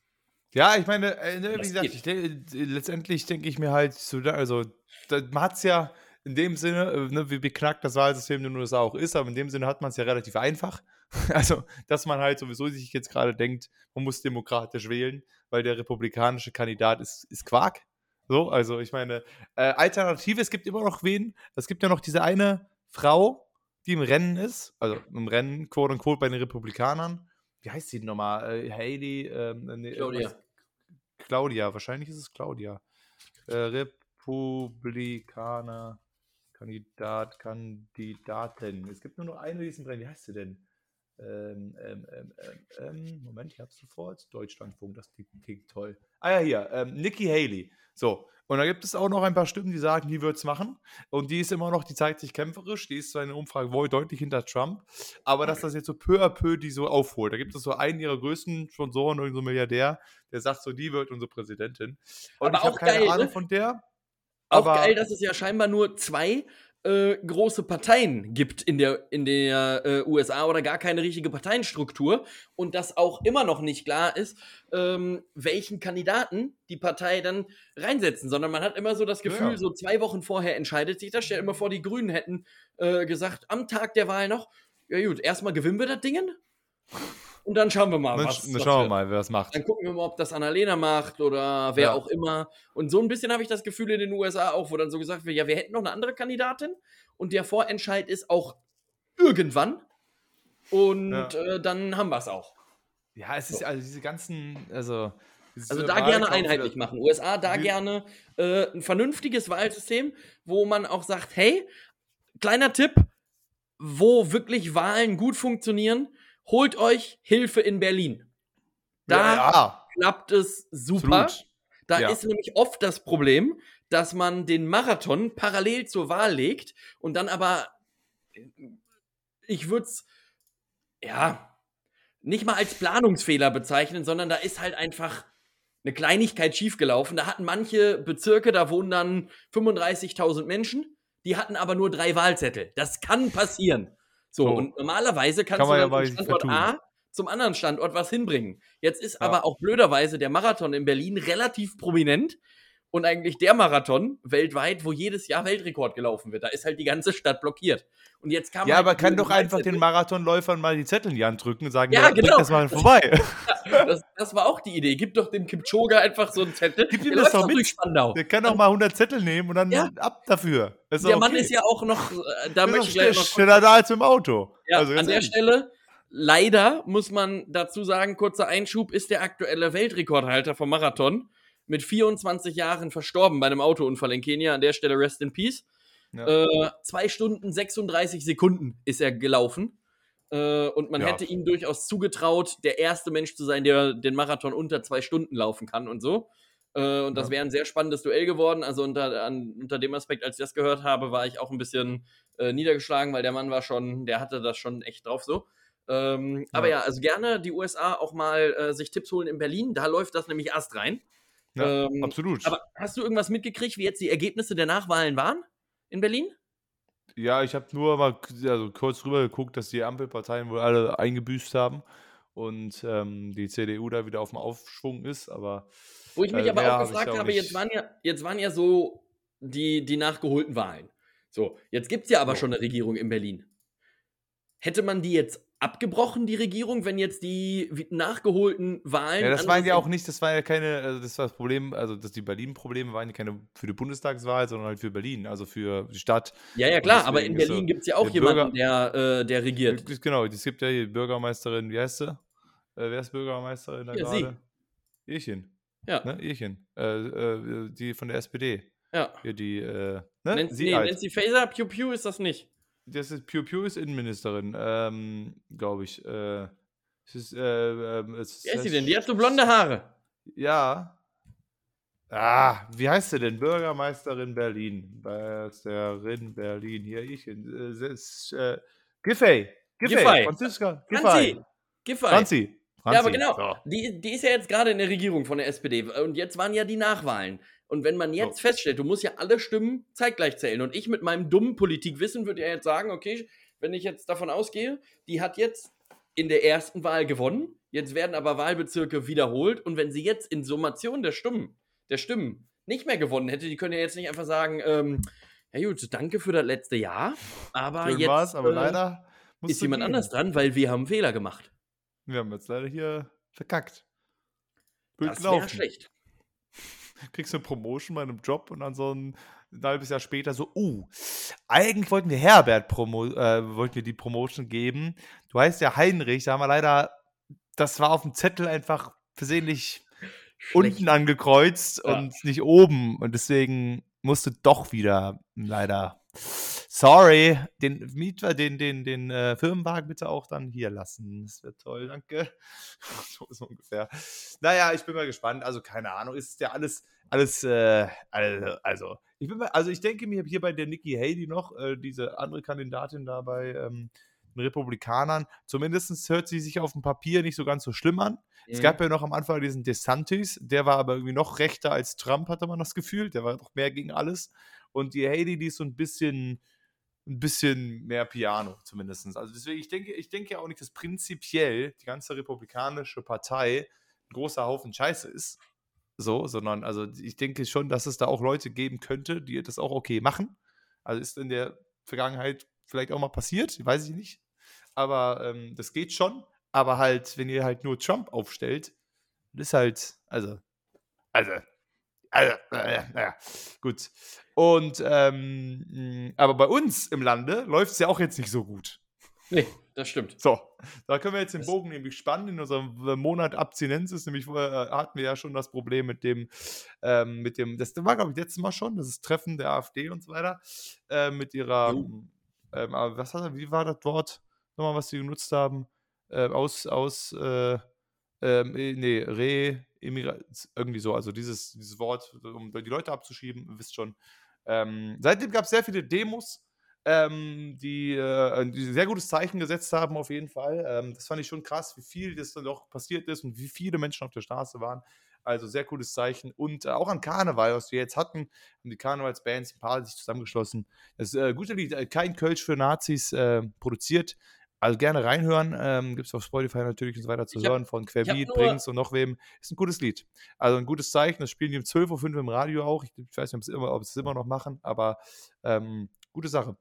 ja, ich meine, äh, ne, wie gesagt, ich, letztendlich denke ich mir halt, so, also man hat es ja in dem Sinne, äh, ne, wie beknackt das Wahlsystem in den USA auch ist, aber in dem Sinne hat man es ja relativ einfach. <laughs> Also, dass man halt sowieso sich jetzt gerade denkt, man muss demokratisch wählen, weil der republikanische Kandidat ist, ist Quark. So, also ich meine, äh, Alternative, es gibt immer noch wen, es gibt ja noch diese eine Frau, die im Rennen ist, also im Rennen, quote unquote, bei den Republikanern. Wie heißt sie nochmal? Äh, Haley? Ähm, äh, nee, Claudia. Claudia, wahrscheinlich ist es Claudia. Äh, Republikaner, Kandidat, Kandidatin. Es gibt nur noch eine, die ist im Rennen. Wie heißt sie denn? Ähm, ähm, ähm, ähm, ähm Moment, ich hab's sofort. Deutschlandfunk, das klingt toll. Ah ja, hier, ähm, Nikki Haley. So, und da gibt es auch noch ein paar Stimmen, die sagen, die wird es machen. Und die ist immer noch, die zeigt sich kämpferisch. Die ist zwar in der Umfrage wohl deutlich hinter Trump. Aber dass das jetzt so peu à peu die so aufholt. Da gibt es so einen ihrer größten Sponsoren, irgendein so Milliardär, der sagt so, die wird unsere Präsidentin. Und aber ich habe keine geil, Ahnung ne? von der. Auch geil, dass es ja scheinbar nur zwei äh, große Parteien gibt in der, in der äh, USA oder gar keine richtige Parteienstruktur und dass auch immer noch nicht klar ist, ähm, welchen Kandidaten die Partei dann reinsetzen, sondern man hat immer so das Gefühl, ja. so zwei Wochen vorher entscheidet sich das. Stell immer vor, die Grünen hätten äh, gesagt, am Tag der Wahl noch, ja gut, erstmal gewinnen wir das Ding und dann schauen wir mal, dann, was. Dann schauen wir mal, wer das macht. Dann gucken wir mal, ob das Annalena macht oder wer ja. auch immer. Und so ein bisschen habe ich das Gefühl in den USA auch, wo dann so gesagt wird, ja, wir hätten noch eine andere Kandidatin und der Vorentscheid ist auch irgendwann. Und ja. äh, dann haben wir es auch. Ja, es ist so. also diese ganzen, also. Also da gerne einheitlich machen. USA da gerne äh, ein vernünftiges Wahlsystem, wo man auch sagt, hey, kleiner Tipp, wo wirklich Wahlen gut funktionieren, holt euch Hilfe in Berlin. Da ja, ja. klappt es super. Absolut. Da ja. ist nämlich oft das Problem, dass man den Marathon parallel zur Wahl legt und dann aber, ich würde es, ja, nicht mal als Planungsfehler bezeichnen, sondern da ist halt einfach eine Kleinigkeit schiefgelaufen. Da hatten manche Bezirke, da wohnen dann 35.000 Menschen, die hatten aber nur drei Wahlzettel. Das kann passieren. So, oh. und normalerweise kannst Kann du dann ja vom Standort A zum anderen Standort was hinbringen. Jetzt ist ja. aber auch blöderweise der Marathon in Berlin relativ prominent und eigentlich der Marathon weltweit, wo jedes Jahr Weltrekord gelaufen wird. Da ist halt die ganze Stadt blockiert. Und jetzt kann Ja, halt aber kann doch einfach den Marathonläufern mal die Zettel in die Hand drücken und sagen, ja, ja genau. das mal vorbei. <laughs> das, das, war auch die Idee. Gib doch dem Kipchoge einfach so einen Zettel. Gib ihm das doch mit. Spandau. Der kann doch mal 100 Zettel nehmen und dann ja. ab dafür. der okay. Mann ist ja auch noch, äh, da möchte ich gleich noch schneller da als im Auto. Ja, also an der ehrlich. Stelle Leider muss man dazu sagen, kurzer Einschub, ist der aktuelle Weltrekordhalter vom Marathon mit 24 Jahren verstorben bei einem Autounfall in Kenia. An der Stelle Rest in Peace. Ja. Äh, zwei Stunden 36 Sekunden ist er gelaufen. Äh, und man ja. hätte ihm durchaus zugetraut, der erste Mensch zu sein, der den Marathon unter zwei Stunden laufen kann und so. Äh, und das ja. wäre ein sehr spannendes Duell geworden. Also unter, an, unter dem Aspekt, als ich das gehört habe, war ich auch ein bisschen äh, niedergeschlagen, weil der Mann war schon, der hatte das schon echt drauf so. Ähm. Aber ja, also gerne die USA auch mal äh, sich Tipps holen in Berlin. Da läuft das nämlich erst rein. Ja, ähm, absolut. Aber hast du irgendwas mitgekriegt, wie jetzt die Ergebnisse der Nachwahlen waren in Berlin? Ja, ich habe nur mal also kurz rüber geguckt, dass die Ampelparteien wohl alle eingebüßt haben und ähm, die CDU da wieder auf dem Aufschwung ist, aber. Wo ich mich äh, aber auch gefragt habe, jetzt waren ja, jetzt waren ja so die, die nachgeholten Wahlen. So, jetzt gibt es ja aber schon eine Regierung in Berlin. Hätte man die jetzt abgebrochen, die Regierung, wenn jetzt die nachgeholten Wahlen. Ja, das waren ja auch nicht, das war ja keine, also das war das Problem, also dass die Berlin-Probleme waren ja keine für die Bundestagswahl, sondern halt für Berlin, also für die Stadt. Ja, ja, klar, aber in Berlin so, gibt es ja auch jemanden, Bürger, der, äh, der regiert. Genau, es gibt ja die Bürgermeisterin, wie heißt sie? Äh, wer ist Bürgermeisterin da ja, gerade? Irchen. Ja. Ne? Irchen. Äh, äh, die von der SPD. Ja. Hier die, äh, ne? Nancy, sie nee, halt. Nancy Faeser, Pew Pew ist das nicht das ist Pew Pew ist Innenministerin, ähm, glaube ich. Äh, es ist, äh, äh, es, Wer ist sie denn? Die hat so blonde Haare. Ja. Ah, wie heißt sie denn? Bürgermeisterin Berlin. Bürgermeisterin Berlin. Hier, ich. Äh, äh, Giffey. Giffey. Franziska. Giffey. Giffey. Franzi. Franzi. Ja, aber genau. So. Die, die ist ja jetzt gerade in der Regierung von der SPD. Und jetzt waren ja die Nachwahlen. Und wenn man jetzt oh. feststellt, du musst ja alle Stimmen zeitgleich zählen. Und ich mit meinem dummen Politikwissen würde ja jetzt sagen, okay, wenn ich jetzt davon ausgehe, die hat jetzt in der ersten Wahl gewonnen, jetzt werden aber Wahlbezirke wiederholt. Und wenn sie jetzt in Summation der Stimmen, der Stimmen nicht mehr gewonnen hätte, die können ja jetzt nicht einfach sagen, ähm, ja gut, danke für das letzte Jahr, aber Schön jetzt aber äh, leider ist jemand gehen. anders dran, weil wir haben Fehler gemacht. Wir haben jetzt leider hier verkackt. Blöd das wäre schlecht kriegst du eine Promotion bei einem Job und dann so ein, ein halbes Jahr später so, uh, eigentlich wollten wir Herbert Promo, äh, wollten wir die Promotion geben. Du heißt ja Heinrich, da haben wir leider, das war auf dem Zettel einfach versehentlich Schlecht. unten angekreuzt ja. und nicht oben und deswegen musste doch wieder leider Sorry, den Mieter, den, den, den äh, Firmenwagen bitte auch dann hier lassen. Das wäre toll, danke. <laughs> so ist ungefähr. Naja, ich bin mal gespannt. Also, keine Ahnung, ist ja alles, alles, äh, also, ich bin mal, also ich denke mir hier bei der Nikki Haley noch, äh, diese andere Kandidatin da bei ähm, den Republikanern, zumindest hört sie sich auf dem Papier nicht so ganz so schlimm an. Mhm. Es gab ja noch am Anfang diesen DeSantis, der war aber irgendwie noch rechter als Trump, hatte man das Gefühl. Der war doch mehr gegen alles. Und die Haley, die ist so ein bisschen, ein bisschen mehr Piano zumindest. Also deswegen, ich denke, ich denke ja auch nicht, dass prinzipiell die ganze republikanische Partei ein großer Haufen Scheiße ist. So, sondern also ich denke schon, dass es da auch Leute geben könnte, die das auch okay machen. Also ist in der Vergangenheit vielleicht auch mal passiert, weiß ich nicht. Aber ähm, das geht schon. Aber halt, wenn ihr halt nur Trump aufstellt, ist halt, also, also, also, naja, naja, gut. Und, ähm, aber bei uns im Lande läuft es ja auch jetzt nicht so gut. Nee, das stimmt. So, da können wir jetzt den Bogen nämlich spannen. In unserem Monat Abstinenz ist nämlich, äh, hatten wir ja schon das Problem mit dem, ähm, mit dem, das war, glaube ich, letztes Mal schon, das ist Treffen der AfD und so weiter, äh, mit ihrer, ähm, was hat wie war das Wort nochmal, was sie genutzt haben? Äh, aus, aus, äh, ähm, nee, Re, irgendwie so, also dieses, dieses Wort, um die Leute abzuschieben, wisst schon, ähm, seitdem gab es sehr viele Demos, ähm, die, äh, die sehr gutes Zeichen gesetzt haben, auf jeden Fall. Ähm, das fand ich schon krass, wie viel das dann doch passiert ist und wie viele Menschen auf der Straße waren. Also sehr cooles Zeichen. Und äh, auch an Karneval, was wir jetzt hatten, haben die Karnevalsbands ein paar sich zusammengeschlossen. Das äh, gute Lied, äh, kein Kölsch für Nazis, äh, produziert also gerne reinhören. Ähm, Gibt es auf Spotify natürlich und so weiter zu ich hören hab, von Querbeat, Brings und noch wem. Ist ein gutes Lied. Also ein gutes Zeichen. Das spielen die um 12.05 Uhr im Radio auch. Ich, ich weiß nicht, ob sie es immer noch machen, aber ähm, gute Sache.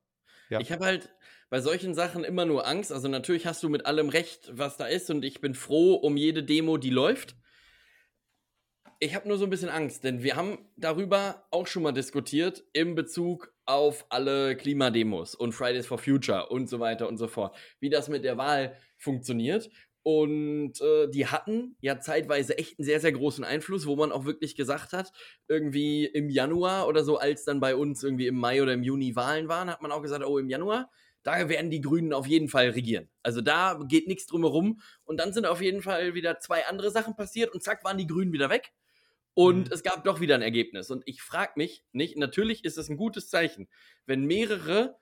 Ja. Ich habe halt bei solchen Sachen immer nur Angst. Also natürlich hast du mit allem recht, was da ist und ich bin froh um jede Demo, die läuft. Ich habe nur so ein bisschen Angst, denn wir haben darüber auch schon mal diskutiert im Bezug auf alle Klimademos und Fridays for Future und so weiter und so fort, wie das mit der Wahl funktioniert. Und äh, die hatten ja zeitweise echt einen sehr, sehr großen Einfluss, wo man auch wirklich gesagt hat, irgendwie im Januar oder so, als dann bei uns irgendwie im Mai oder im Juni Wahlen waren, hat man auch gesagt, oh, im Januar, da werden die Grünen auf jeden Fall regieren. Also da geht nichts drumherum. Und dann sind auf jeden Fall wieder zwei andere Sachen passiert und zack waren die Grünen wieder weg. Und mhm. es gab doch wieder ein Ergebnis. Und ich frage mich nicht, natürlich ist es ein gutes Zeichen, wenn mehrere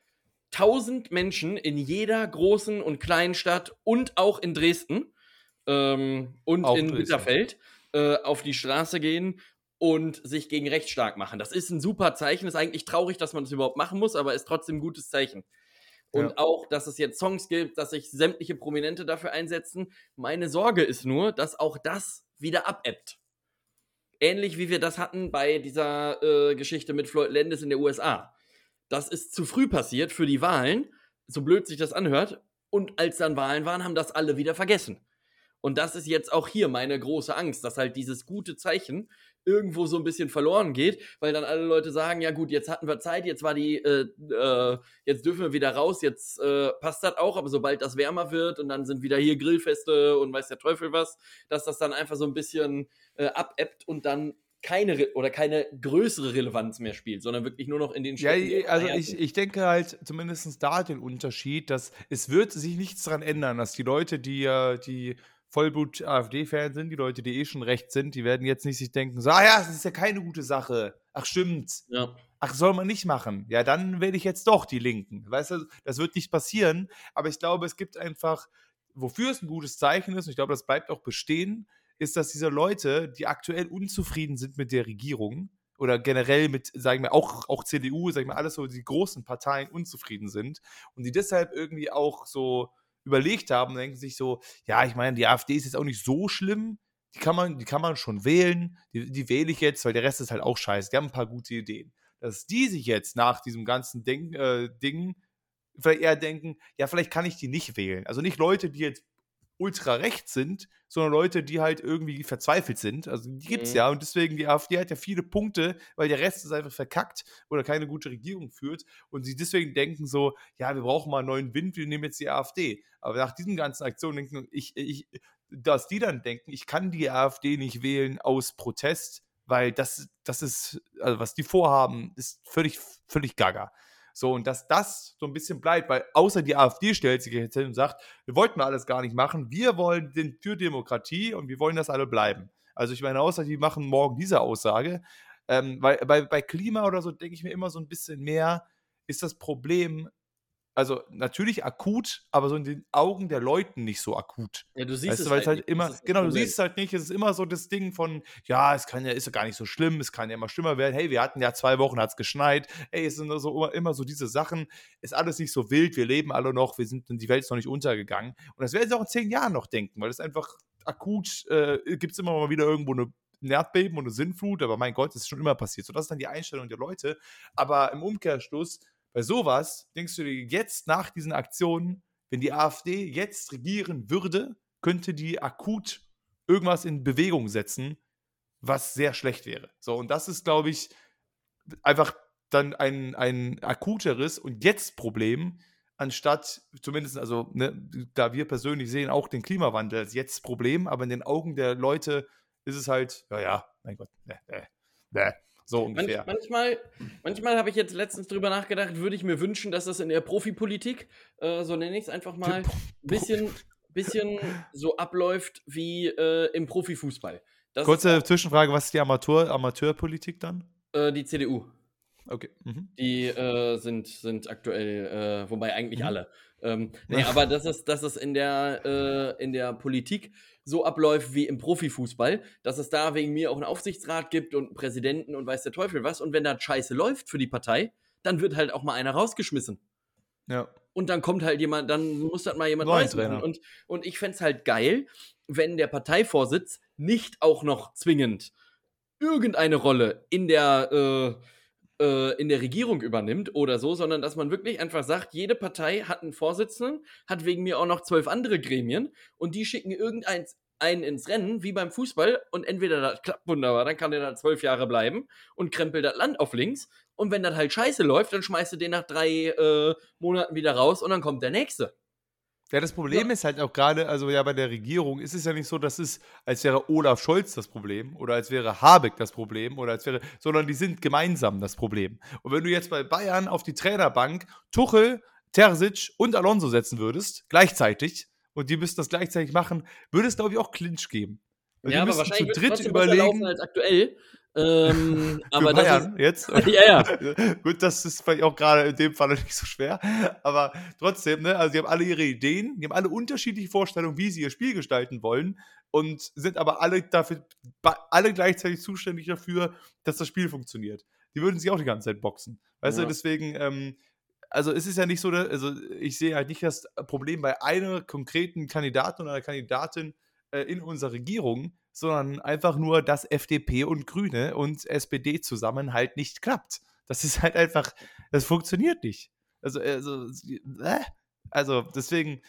tausend Menschen in jeder großen und kleinen Stadt und auch in Dresden ähm, und auch in Bitterfeld äh, auf die Straße gehen und sich gegen rechts stark machen. Das ist ein super Zeichen. Ist eigentlich traurig, dass man das überhaupt machen muss, aber ist trotzdem ein gutes Zeichen. Und ja. auch, dass es jetzt Songs gibt, dass sich sämtliche Prominente dafür einsetzen. Meine Sorge ist nur, dass auch das wieder abebbt. Ähnlich wie wir das hatten bei dieser äh, Geschichte mit Floyd Landis in der USA. Das ist zu früh passiert für die Wahlen, so blöd sich das anhört. Und als dann Wahlen waren, haben das alle wieder vergessen. Und das ist jetzt auch hier meine große Angst, dass halt dieses gute Zeichen irgendwo so ein bisschen verloren geht, weil dann alle Leute sagen, ja gut, jetzt hatten wir Zeit, jetzt war die, äh, äh, jetzt dürfen wir wieder raus, jetzt äh, passt das auch, aber sobald das wärmer wird und dann sind wieder hier Grillfeste und weiß der Teufel was, dass das dann einfach so ein bisschen äh, abebbt und dann keine oder keine größere Relevanz mehr spielt, sondern wirklich nur noch in den Städten. Ja, also ich, ich denke halt zumindest da den Unterschied, dass es wird sich nichts daran ändern, dass die Leute, die die Vollblut-AfD-Fans sind, die Leute, die eh schon recht sind, die werden jetzt nicht sich denken, so, ah ja, das ist ja keine gute Sache. Ach, stimmt. Ja. Ach, soll man nicht machen. Ja, dann wähle ich jetzt doch die Linken. Weißt du, das wird nicht passieren, aber ich glaube, es gibt einfach, wofür es ein gutes Zeichen ist, und ich glaube, das bleibt auch bestehen, ist, dass diese Leute, die aktuell unzufrieden sind mit der Regierung, oder generell mit, sagen wir, auch, auch CDU, sagen wir, alles so die großen Parteien unzufrieden sind und die deshalb irgendwie auch so überlegt haben denken sich so, ja, ich meine, die AfD ist jetzt auch nicht so schlimm, die kann man, die kann man schon wählen, die, die wähle ich jetzt, weil der Rest ist halt auch scheiße, die haben ein paar gute Ideen. Dass die sich jetzt nach diesem ganzen Ding, äh, Ding vielleicht eher denken, ja, vielleicht kann ich die nicht wählen. Also nicht Leute, die jetzt ultra rechts sind, sondern Leute, die halt irgendwie verzweifelt sind. Also die gibt es mhm. ja und deswegen die AfD hat ja viele Punkte, weil der Rest ist einfach verkackt oder keine gute Regierung führt und sie deswegen denken so, ja, wir brauchen mal einen neuen Wind, wir nehmen jetzt die AfD. Aber nach diesen ganzen Aktionen denken ich, ich, dass die dann denken, ich kann die AfD nicht wählen aus Protest, weil das, das ist, also was die vorhaben, ist völlig, völlig gaga. So, und dass das so ein bisschen bleibt, weil außer die AfD stellt sich jetzt hin und sagt, wir wollten alles gar nicht machen, wir wollen den für Demokratie und wir wollen das alle bleiben. Also ich meine, außer die machen morgen diese Aussage, ähm, weil bei, bei Klima oder so denke ich mir immer so ein bisschen mehr, ist das Problem, also natürlich akut, aber so in den Augen der Leuten nicht so akut. Ja, du siehst weißt es du, weil halt, halt immer, genau, du siehst es halt nicht. Es ist immer so das Ding von, ja, es kann ja, ist ja gar nicht so schlimm, es kann ja immer schlimmer werden. Hey, wir hatten ja zwei Wochen, hat es geschneit. Hey, es sind so immer, immer so diese Sachen. Ist alles nicht so wild, wir leben alle noch, wir sind, die Welt ist noch nicht untergegangen. Und das werden sie auch in zehn Jahren noch denken, weil es einfach akut, äh, gibt es immer mal wieder irgendwo eine ein Erdbeben und eine Sinnflut, aber mein Gott, das ist schon immer passiert. So, das ist dann die Einstellung der Leute. Aber im Umkehrschluss bei sowas denkst du dir jetzt nach diesen Aktionen, wenn die AfD jetzt regieren würde, könnte die akut irgendwas in Bewegung setzen, was sehr schlecht wäre. So, und das ist, glaube ich, einfach dann ein, ein akuteres und jetzt Problem, anstatt zumindest, also ne, da wir persönlich sehen auch den Klimawandel als jetzt Problem, aber in den Augen der Leute ist es halt, naja, mein Gott, ne, ne, ne. So ungefähr. Manch, manchmal manchmal habe ich jetzt letztens drüber nachgedacht, würde ich mir wünschen, dass das in der Profipolitik, äh, so nenne ich es einfach mal, ein bisschen, bisschen so abläuft wie äh, im Profifußball. Das Kurze Zwischenfrage, was ist die Amateur, Amateurpolitik dann? Äh, die CDU. Okay. Mhm. Die äh, sind, sind aktuell, äh, wobei eigentlich mhm. alle. Ähm, <laughs> nee, aber das ist, das ist in der, äh, in der Politik so abläuft wie im Profifußball, dass es da wegen mir auch einen Aufsichtsrat gibt und einen Präsidenten und weiß der Teufel was. Und wenn da Scheiße läuft für die Partei, dann wird halt auch mal einer rausgeschmissen. Ja. Und dann kommt halt jemand, dann muss halt mal jemand Neues machen. Und, und ich fände es halt geil, wenn der Parteivorsitz nicht auch noch zwingend irgendeine Rolle in der äh, in der Regierung übernimmt oder so, sondern dass man wirklich einfach sagt, jede Partei hat einen Vorsitzenden, hat wegen mir auch noch zwölf andere Gremien und die schicken irgendeins einen ins Rennen, wie beim Fußball, und entweder das klappt wunderbar, dann kann der da zwölf Jahre bleiben und krempelt das Land auf links. Und wenn das halt scheiße läuft, dann schmeißt du den nach drei äh, Monaten wieder raus und dann kommt der nächste. Ja, das Problem ja. ist halt auch gerade, also ja, bei der Regierung ist es ja nicht so, dass es, als wäre Olaf Scholz das Problem oder als wäre Habeck das Problem oder als wäre, sondern die sind gemeinsam das Problem. Und wenn du jetzt bei Bayern auf die Trainerbank Tuchel, Terzic und Alonso setzen würdest, gleichzeitig, und die müssten das gleichzeitig machen, würde es, glaube ich, auch Clinch geben. Also ja, aber wahrscheinlich zu dritt überlegen. als aktuell. Ähm, <laughs> aber Bayern ist, jetzt? <laughs> ja, ja. <laughs> Gut, das ist vielleicht auch gerade in dem Fall nicht so schwer. Aber trotzdem, ne, also die haben alle ihre Ideen, die haben alle unterschiedliche Vorstellungen, wie sie ihr Spiel gestalten wollen und sind aber alle dafür, alle gleichzeitig zuständig dafür, dass das Spiel funktioniert. Die würden sich auch die ganze Zeit boxen. Weißt ja. du, deswegen, ähm, also es ist ja nicht so, also ich sehe halt nicht das Problem bei einer konkreten Kandidaten oder einer Kandidatin äh, in unserer Regierung, sondern einfach nur, dass FDP und Grüne und SPD zusammen halt nicht klappt. Das ist halt einfach, das funktioniert nicht. Also, also, äh, also deswegen,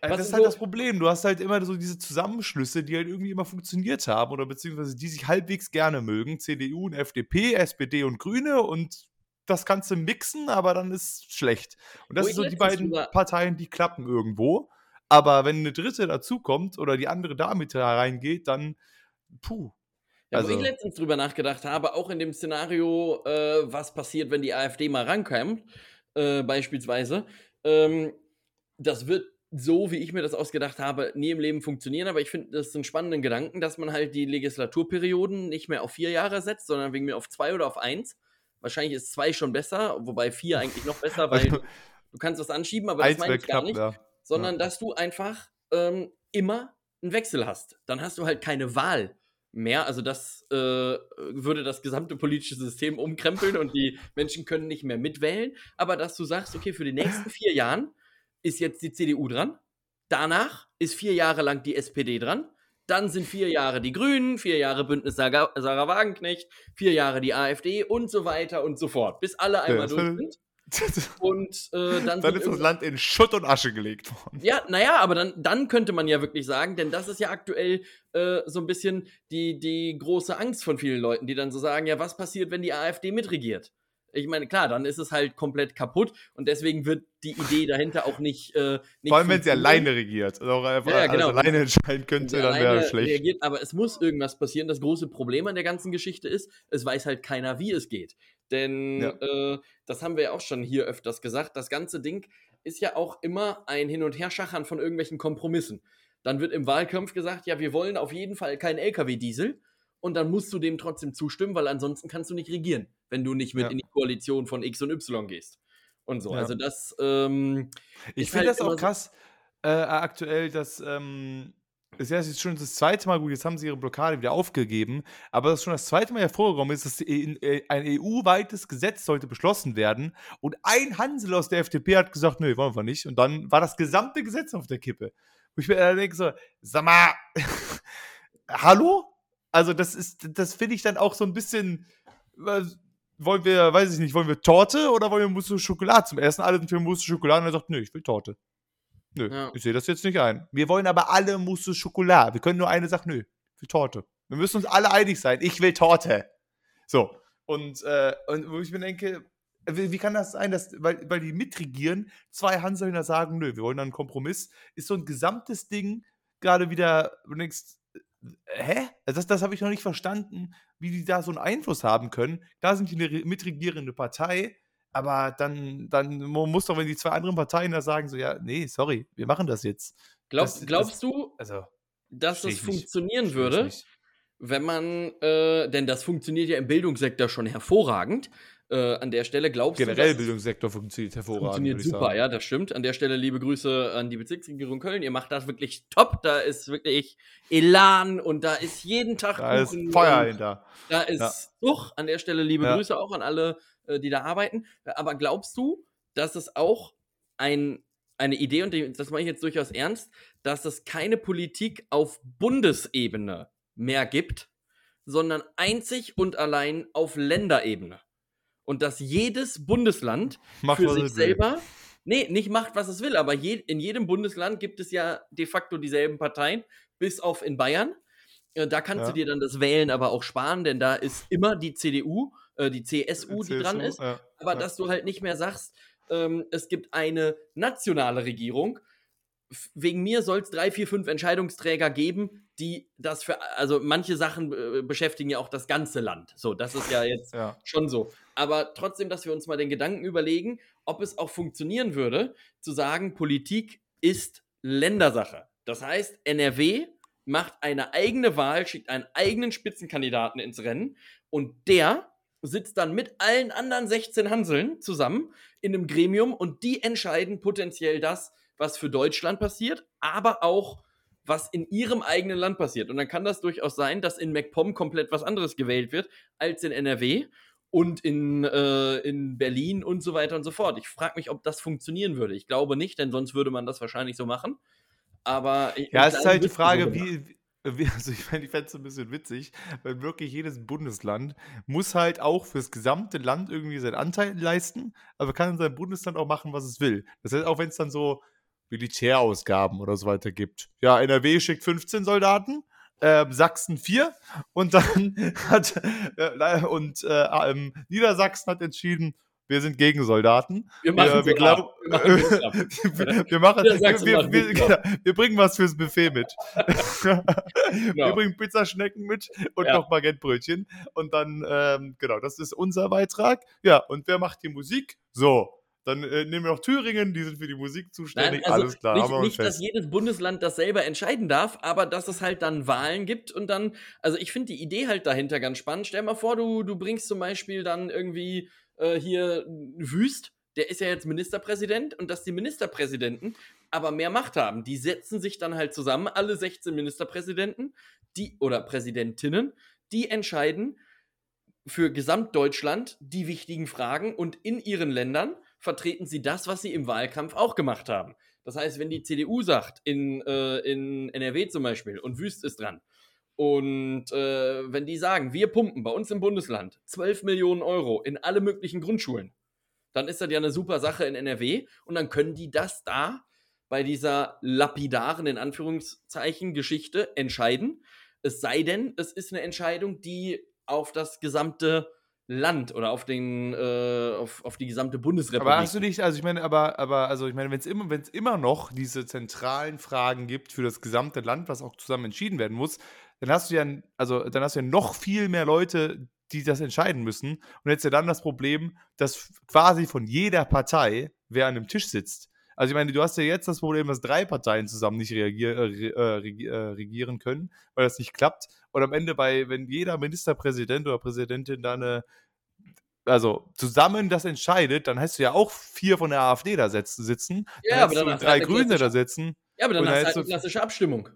äh, das ist halt das Problem. Du hast halt immer so diese Zusammenschlüsse, die halt irgendwie immer funktioniert haben oder beziehungsweise die sich halbwegs gerne mögen. CDU und FDP, SPD und Grüne und das kannst du mixen, aber dann ist schlecht. Und das sind so die beiden Parteien, die klappen irgendwo. Aber wenn eine dritte dazukommt oder die andere da mit reingeht, dann puh. Ja, also, wo ich letztens drüber nachgedacht habe, auch in dem Szenario, äh, was passiert, wenn die AfD mal rankommt, äh, beispielsweise, ähm, das wird so, wie ich mir das ausgedacht habe, nie im Leben funktionieren, aber ich finde das einen spannenden Gedanken, dass man halt die Legislaturperioden nicht mehr auf vier Jahre setzt, sondern wegen mir auf zwei oder auf eins. Wahrscheinlich ist zwei schon besser, wobei vier eigentlich noch besser, <laughs> weil also, du kannst das anschieben, aber das meine ich gar nicht. Ja sondern ja. dass du einfach ähm, immer einen Wechsel hast. Dann hast du halt keine Wahl mehr. Also das äh, würde das gesamte politische System umkrempeln und die Menschen können nicht mehr mitwählen. Aber dass du sagst, okay, für die nächsten vier Jahren ist jetzt die CDU dran. Danach ist vier Jahre lang die SPD dran. Dann sind vier Jahre die Grünen, vier Jahre Bündnis Sarah, Sarah Wagenknecht, vier Jahre die AfD und so weiter und so fort, bis alle einmal ja, durch sind. <laughs> Und äh, dann, dann ist das Land in Schutt und Asche gelegt worden. Ja, naja, aber dann, dann könnte man ja wirklich sagen, denn das ist ja aktuell äh, so ein bisschen die, die große Angst von vielen Leuten, die dann so sagen, ja, was passiert, wenn die AfD mitregiert? Ich meine, klar, dann ist es halt komplett kaputt und deswegen wird die Idee dahinter auch nicht. Äh, nicht Vor allem, wenn sie alleine regiert. Also, ja, ja, genau. alleine entscheiden könnte, dann wäre schlecht. Reagiert, aber es muss irgendwas passieren. Das große Problem an der ganzen Geschichte ist, es weiß halt keiner, wie es geht. Denn ja. äh, das haben wir ja auch schon hier öfters gesagt. Das ganze Ding ist ja auch immer ein Hin- und Herschachern von irgendwelchen Kompromissen. Dann wird im Wahlkampf gesagt, ja, wir wollen auf jeden Fall keinen LKW-Diesel. Und dann musst du dem trotzdem zustimmen, weil ansonsten kannst du nicht regieren, wenn du nicht mit ja. in die Koalition von X und Y gehst. Und so. Ja. Also das. Ähm, ich finde halt das auch krass äh, aktuell, dass ähm, ist ja jetzt schon das zweite Mal, gut, jetzt haben sie ihre Blockade wieder aufgegeben, aber das ist schon das zweite Mal hervorgekommen ist, dass äh, ein EU-weites Gesetz sollte beschlossen werden und ein Hansel aus der FDP hat gesagt, nö, wollen wir nicht. Und dann war das gesamte Gesetz auf der Kippe. Wo ich mir denke so, sag mal, <laughs> hallo? Also das ist, das finde ich dann auch so ein bisschen, wollen wir, weiß ich nicht, wollen wir Torte oder wollen wir Mousse Schokolade zum Essen? Alle sind für Mousse Schokolade und er sagt, nö, ich will Torte. Nö, ja. ich sehe das jetzt nicht ein. Wir wollen aber alle Mousse Schokolade. Wir können nur eine Sache, nö, für Torte. Wir müssen uns alle einig sein. Ich will Torte. So. Und, äh, und wo ich mir denke, wie, wie, kann das sein, dass, weil, weil die mitregieren, zwei Hanselner sagen, nö, wir wollen einen Kompromiss, ist so ein gesamtes Ding gerade wieder, du denkst, äh, hä? Also das, das habe ich noch nicht verstanden, wie die da so einen Einfluss haben können. Da sind die eine mitregierende Partei, aber dann, dann muss doch, wenn die zwei anderen Parteien da sagen, so, ja, nee, sorry, wir machen das jetzt. Glaub, das, glaubst das, du, also, dass das funktionieren würde, wenn man, äh, denn das funktioniert ja im Bildungssektor schon hervorragend. Äh, an der Stelle glaubst Generell du. Generell Bildungssektor funktioniert hervorragend. Funktioniert super, ja, das stimmt. An der Stelle liebe Grüße an die Bezirksregierung Köln. Ihr macht das wirklich top. Da ist wirklich Elan und da ist jeden Tag da Kuchen. Ist Feuer hinter. Da ist ja. Uch, an der Stelle liebe ja. Grüße auch an alle äh, die da arbeiten. Aber glaubst du, dass es auch ein, eine Idee, und das mache ich jetzt durchaus ernst, dass es keine Politik auf Bundesebene mehr gibt, sondern einzig und allein auf Länderebene? Und dass jedes Bundesland <laughs> macht, für sich selber. Nee, nicht macht, was es will, aber je, in jedem Bundesland gibt es ja de facto dieselben Parteien, bis auf in Bayern. Äh, da kannst ja. du dir dann das Wählen aber auch sparen, denn da ist immer die CDU äh, die CSU, die, CSU, dran ist. Ja, aber ja. dass du halt nicht mehr sagst, ähm, es gibt eine nationale Regierung, wegen mir soll es drei, vier, fünf Entscheidungsträger geben, die das für, also manche Sachen äh, beschäftigen ja auch das ganze Land. So, das ist ja jetzt ja. schon so. Aber trotzdem, dass wir uns mal den Gedanken überlegen, ob es auch funktionieren würde, zu sagen, Politik ist Ländersache. Das heißt, NRW macht eine eigene Wahl, schickt einen eigenen Spitzenkandidaten ins Rennen und der sitzt dann mit allen anderen 16 Hanseln zusammen in einem Gremium und die entscheiden potenziell das, was für Deutschland passiert, aber auch was in ihrem eigenen Land passiert. Und dann kann das durchaus sein, dass in MacPom komplett was anderes gewählt wird als in NRW und in, äh, in Berlin und so weiter und so fort. Ich frage mich, ob das funktionieren würde. Ich glaube nicht, denn sonst würde man das wahrscheinlich so machen. Aber ja, es ist halt die Frage, so wie, <laughs> also ich fände es ein bisschen witzig, weil wirklich jedes Bundesland muss halt auch fürs gesamte Land irgendwie seinen Anteil leisten, aber kann in seinem Bundesland auch machen, was es will. Das heißt, auch wenn es dann so Militärausgaben oder so weiter gibt. Ja, NRW schickt 15 Soldaten, äh, Sachsen 4 und dann <laughs> hat äh, und äh, Niedersachsen hat entschieden, wir sind gegen Soldaten. Wir machen wir, wir, wir, machen <laughs> wir, machen, wir, bringen was fürs Buffet mit. <laughs> genau. Wir bringen Pizzaschnecken mit und ja. noch Baguettebrötchen. Und dann, ähm, genau, das ist unser Beitrag. Ja, und wer macht die Musik? So, dann äh, nehmen wir noch Thüringen, die sind für die Musik zuständig. Nein, also Alles klar. Nicht, nicht dass jedes Bundesland das selber entscheiden darf, aber dass es halt dann Wahlen gibt und dann, also ich finde die Idee halt dahinter ganz spannend. Stell mal vor, du, du bringst zum Beispiel dann irgendwie äh, hier Wüst, der ist ja jetzt Ministerpräsident und dass die Ministerpräsidenten aber mehr Macht haben. Die setzen sich dann halt zusammen, alle 16 Ministerpräsidenten, die oder Präsidentinnen, die entscheiden für Gesamtdeutschland die wichtigen Fragen und in ihren Ländern vertreten sie das, was sie im Wahlkampf auch gemacht haben. Das heißt, wenn die CDU sagt, in, äh, in NRW zum Beispiel, und Wüst ist dran, und äh, wenn die sagen, wir pumpen bei uns im Bundesland 12 Millionen Euro in alle möglichen Grundschulen, dann ist das ja eine super Sache in NRW und dann können die das da bei dieser lapidaren, in Anführungszeichen, Geschichte entscheiden. Es sei denn, es ist eine Entscheidung, die auf das gesamte Land oder auf den äh, auf, auf die gesamte Bundesrepublik. Aber hast du nicht, also ich meine, aber, aber also ich meine, wenn es immer, wenn es immer noch diese zentralen Fragen gibt für das gesamte Land, was auch zusammen entschieden werden muss, dann hast du ja, also dann hast du ja noch viel mehr Leute, die das entscheiden müssen. Und jetzt ja dann das Problem, dass quasi von jeder Partei wer an einem Tisch sitzt. Also ich meine, du hast ja jetzt das Problem, dass drei Parteien zusammen nicht reagier, äh, äh, äh, regieren können, weil das nicht klappt. Und am Ende bei, wenn jeder Ministerpräsident oder Präsidentin da eine also zusammen das entscheidet, dann hast du ja auch vier von der AfD da sitzen. Ja, aber dann hast du drei Grüne da sitzen. Ja, aber dann hast du halt eine klassische Abstimmung.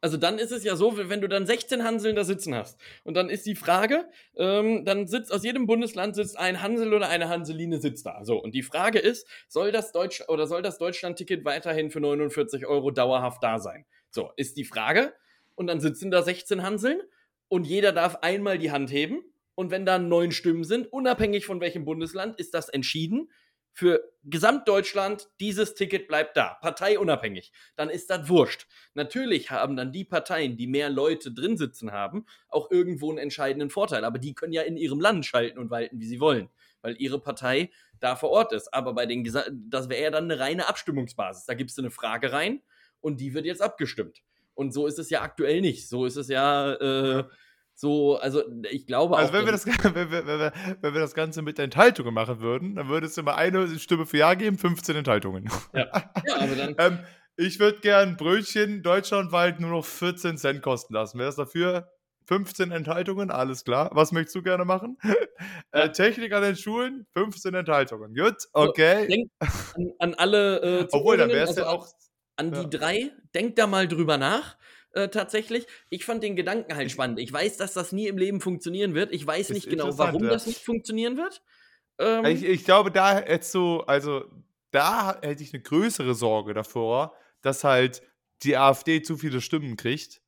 Also dann ist es ja so, wenn du dann 16 Hanseln da sitzen hast. Und dann ist die Frage, ähm, dann sitzt aus jedem Bundesland sitzt ein Hansel oder eine Hanseline sitzt da. So, und die Frage ist, soll das Deutsch oder soll das Deutschland-Ticket weiterhin für 49 Euro dauerhaft da sein? So, ist die Frage. Und dann sitzen da 16 Hanseln und jeder darf einmal die Hand heben. Und wenn da neun Stimmen sind, unabhängig von welchem Bundesland, ist das entschieden für Gesamtdeutschland, dieses Ticket bleibt da, parteiunabhängig, dann ist das wurscht. Natürlich haben dann die Parteien, die mehr Leute drin sitzen haben, auch irgendwo einen entscheidenden Vorteil, aber die können ja in ihrem Land schalten und walten, wie sie wollen, weil ihre Partei da vor Ort ist. Aber bei den Gesa das wäre ja dann eine reine Abstimmungsbasis. Da gibst du eine Frage rein und die wird jetzt abgestimmt. Und so ist es ja aktuell nicht. So ist es ja. Äh, so, also ich glaube also auch. Also wenn wir, das, <laughs> wenn, wir, wenn, wir, wenn wir das Ganze mit Enthaltungen machen würden, dann würde es immer eine Stimme für Ja geben, 15 Enthaltungen. Ja, <laughs> ja aber dann. ähm, ich würde gern Brötchen deutschlandweit nur noch 14 Cent kosten lassen. Wer ist dafür? 15 Enthaltungen, alles klar. Was möchtest du gerne machen? <laughs> äh, Technik an den Schulen, 15 Enthaltungen. Gut, okay. Denk an, an alle. Äh, Obwohl, dann wäre es also ja auch. An die ja. drei, denk da mal drüber nach äh, tatsächlich. Ich fand den Gedanken halt spannend. Ich weiß, dass das nie im Leben funktionieren wird. Ich weiß nicht genau, warum ja. das nicht funktionieren wird. Ähm, ich, ich, glaube, da hättest du, also da hätte ich eine größere Sorge davor, dass halt die AfD zu viele Stimmen kriegt,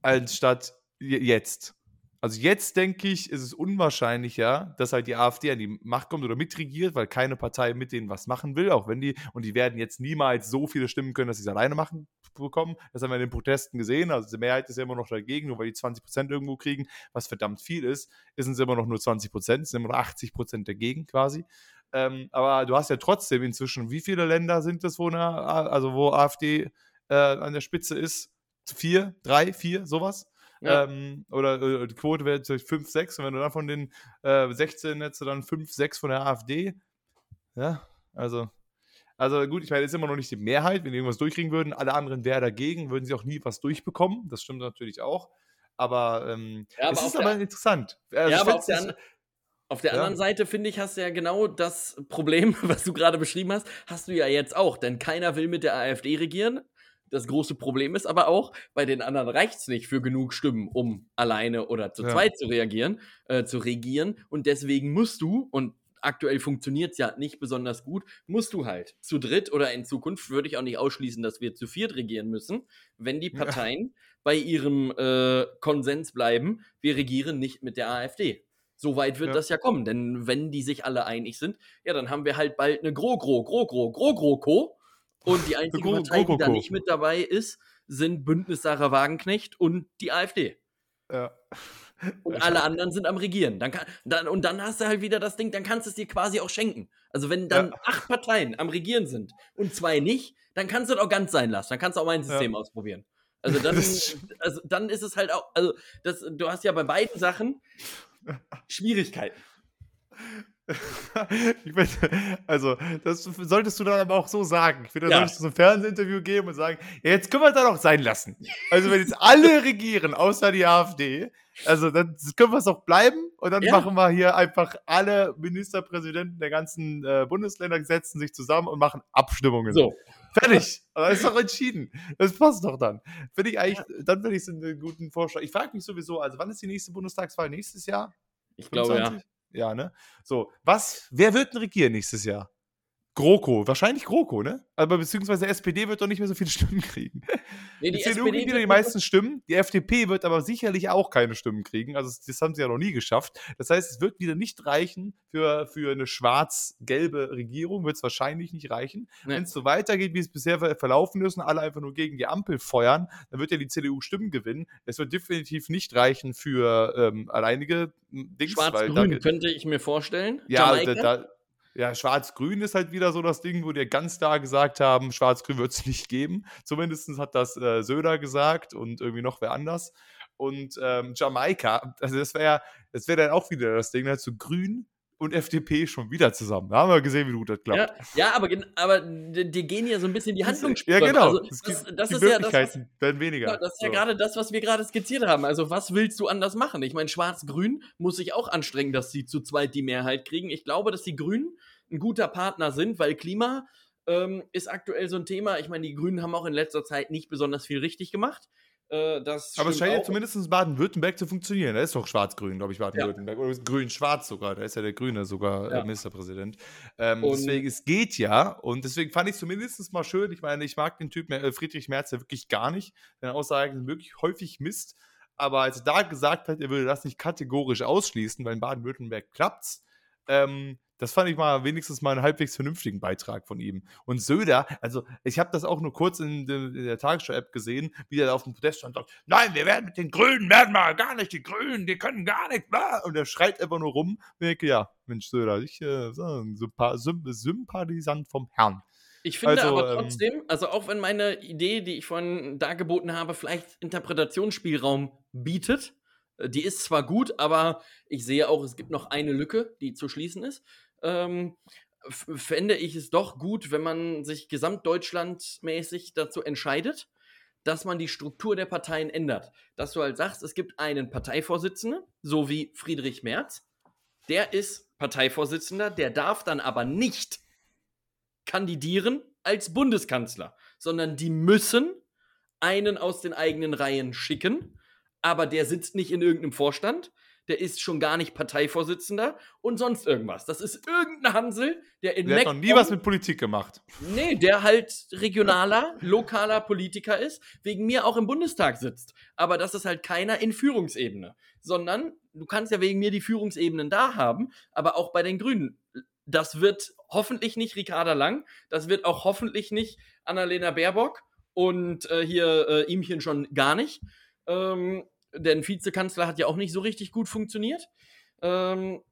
anstatt jetzt. Also jetzt denke ich, ist es unwahrscheinlicher, dass halt die AfD an die Macht kommt oder mitregiert, weil keine Partei mit denen was machen will, auch wenn die, und die werden jetzt niemals so viele Stimmen können, dass sie es alleine machen bekommen. Das haben wir in den Protesten gesehen. Also die Mehrheit ist ja immer noch dagegen, nur weil die 20 Prozent irgendwo kriegen, was verdammt viel ist, ist es immer noch nur 20 Prozent, sind immer noch 80 Prozent dagegen quasi. Ähm, aber du hast ja trotzdem inzwischen, wie viele Länder sind es, wo, eine, also wo AfD äh, an der Spitze ist? Vier, drei, vier, sowas? Ja. Ähm, oder äh, die Quote wäre vielleicht 5, 6. Und wenn du dann von den äh, 16 hättest, dann 5, 6 von der AfD. Ja, also. Also gut, ich meine, es ist immer noch nicht die Mehrheit. Wenn die irgendwas durchkriegen würden, alle anderen wären dagegen, würden sie auch nie was durchbekommen. Das stimmt natürlich auch. Aber, ähm, ja, aber es ist aber interessant. Also ja, aber auf der, an, auf der ja. anderen Seite, finde ich, hast du ja genau das Problem, <laughs> was du gerade beschrieben hast, hast du ja jetzt auch. Denn keiner will mit der AfD regieren. Das große Problem ist aber auch, bei den anderen reicht es nicht für genug Stimmen, um alleine oder zu ja. zweit zu reagieren, äh, zu regieren. Und deswegen musst du, und aktuell funktioniert es ja nicht besonders gut, musst du halt zu dritt oder in Zukunft würde ich auch nicht ausschließen, dass wir zu viert regieren müssen, wenn die Parteien ja. bei ihrem äh, Konsens bleiben, wir regieren nicht mit der AfD. So weit wird ja. das ja kommen, denn wenn die sich alle einig sind, ja, dann haben wir halt bald eine Gro-Gro, Gro-Gro, Gro-Gro-Co und die einzige Partei, die da nicht mit dabei ist, sind Bündnis Sarah Wagenknecht und die AfD. Ja. Und alle anderen sind am Regieren. Dann kann, dann, und dann hast du halt wieder das Ding, dann kannst du es dir quasi auch schenken. Also wenn dann ja. acht Parteien am Regieren sind und zwei nicht, dann kannst du es auch ganz sein lassen. Dann kannst du auch mein System ja. ausprobieren. Also dann, <laughs> also dann ist es halt auch, also das, du hast ja bei beiden Sachen <laughs> Schwierigkeiten. <laughs> bin, also, das solltest du dann aber auch so sagen. Ich finde, da ja. solltest du so ein Fernsehinterview geben und sagen, ja, jetzt können wir es dann auch sein lassen. Also, wenn jetzt alle <laughs> regieren, außer die AfD, also dann können wir es auch bleiben und dann ja. machen wir hier einfach alle Ministerpräsidenten der ganzen äh, Bundesländer setzen sich zusammen und machen Abstimmungen. So. Fertig. Aber ist doch entschieden. Das passt doch dann. Finde ich eigentlich, ja. dann finde ich es einen guten Vorschlag. Ich frage mich sowieso, also wann ist die nächste Bundestagswahl? Nächstes Jahr? Ich 25? glaube ja. Ja, ne? So, was, wer wird denn regieren nächstes Jahr? GroKo, wahrscheinlich GroKo, ne? Aber beziehungsweise SPD wird doch nicht mehr so viele <laughs> Stimmen kriegen. Nee, die, CDU kriegt wieder die meisten Stimmen, die FDP wird aber sicherlich auch keine Stimmen kriegen. Also das haben sie ja noch nie geschafft. Das heißt, es wird wieder nicht reichen für, für eine schwarz-gelbe Regierung, wird es wahrscheinlich nicht reichen. Nee. Wenn es so weitergeht, wie es bisher verlaufen ist und alle einfach nur gegen die Ampel feuern, dann wird ja die CDU Stimmen gewinnen. Es wird definitiv nicht reichen für ähm, alleinige Dings. Schwarz-Grün könnte ich mir vorstellen. Ja, da, da ja, Schwarz-Grün ist halt wieder so das Ding, wo die ganz klar gesagt haben, Schwarz-Grün wird es nicht geben. Zumindest hat das äh, Söder gesagt und irgendwie noch wer anders. Und ähm, Jamaika, also das wäre das wäre dann auch wieder das Ding, halt so Grün und FDP schon wieder zusammen. Da haben wir gesehen, wie gut das klappt. Ja, ja aber, aber die gehen ja so ein bisschen die Handlungsspur. Ja, genau. Also, das, das, das ist ja das, was, werden weniger. Ja, das ist so. ja gerade das, was wir gerade skizziert haben. Also, was willst du anders machen? Ich meine, Schwarz-Grün muss sich auch anstrengen, dass sie zu zweit die Mehrheit kriegen. Ich glaube, dass die Grünen ein guter Partner sind, weil Klima ähm, ist aktuell so ein Thema. Ich meine, die Grünen haben auch in letzter Zeit nicht besonders viel richtig gemacht. Äh, aber es scheint ja zumindest in Baden-Württemberg zu funktionieren. Da ist doch schwarz-grün, glaube ich, Baden-Württemberg. Ja. Oder grün-schwarz sogar. Da ist ja der Grüne sogar äh, ja. Ministerpräsident. Ähm, deswegen, es geht ja. Und deswegen fand ich es zumindest mal schön. Ich meine, ich mag den Typ äh, Friedrich Merz ja wirklich gar nicht. Seine Aussagen sind wirklich häufig Mist. Aber als er da gesagt hat, er würde das nicht kategorisch ausschließen, weil in Baden-Württemberg klappt's, ähm, das fand ich mal wenigstens mal einen halbwegs vernünftigen Beitrag von ihm. Und Söder, also ich habe das auch nur kurz in, de, in der Tagesschau-App gesehen, wie er auf dem Podest stand und sagt, nein, wir werden mit den Grünen, werden wir gar nicht, die Grünen, die können gar nicht, und er schreit einfach nur rum. Und ich denke, ja, Mensch, Söder, ich äh, ein Sympathisant vom Herrn. Ich finde also, aber ähm, trotzdem, ähm, also auch wenn meine Idee, die ich vorhin dargeboten habe, vielleicht Interpretationsspielraum bietet, äh, die ist zwar gut, aber ich sehe auch, es gibt noch eine Lücke, die zu schließen ist ähm, fände ich es doch gut, wenn man sich gesamtdeutschlandmäßig dazu entscheidet, dass man die Struktur der Parteien ändert. Dass du halt sagst, es gibt einen Parteivorsitzenden, so wie Friedrich Merz, der ist Parteivorsitzender, der darf dann aber nicht kandidieren als Bundeskanzler, sondern die müssen einen aus den eigenen Reihen schicken, aber der sitzt nicht in irgendeinem Vorstand, der ist schon gar nicht Parteivorsitzender und sonst irgendwas. Das ist irgendein Hansel, der in Der hat noch nie was mit Politik gemacht. Nee, der halt regionaler, lokaler Politiker ist, wegen mir auch im Bundestag sitzt. Aber das ist halt keiner in Führungsebene. Sondern du kannst ja wegen mir die Führungsebenen da haben, aber auch bei den Grünen. Das wird hoffentlich nicht Ricarda Lang, das wird auch hoffentlich nicht Annalena Baerbock und äh, hier äh, Ihmchen schon gar nicht. Ähm, denn Vizekanzler hat ja auch nicht so richtig gut funktioniert. Ähm,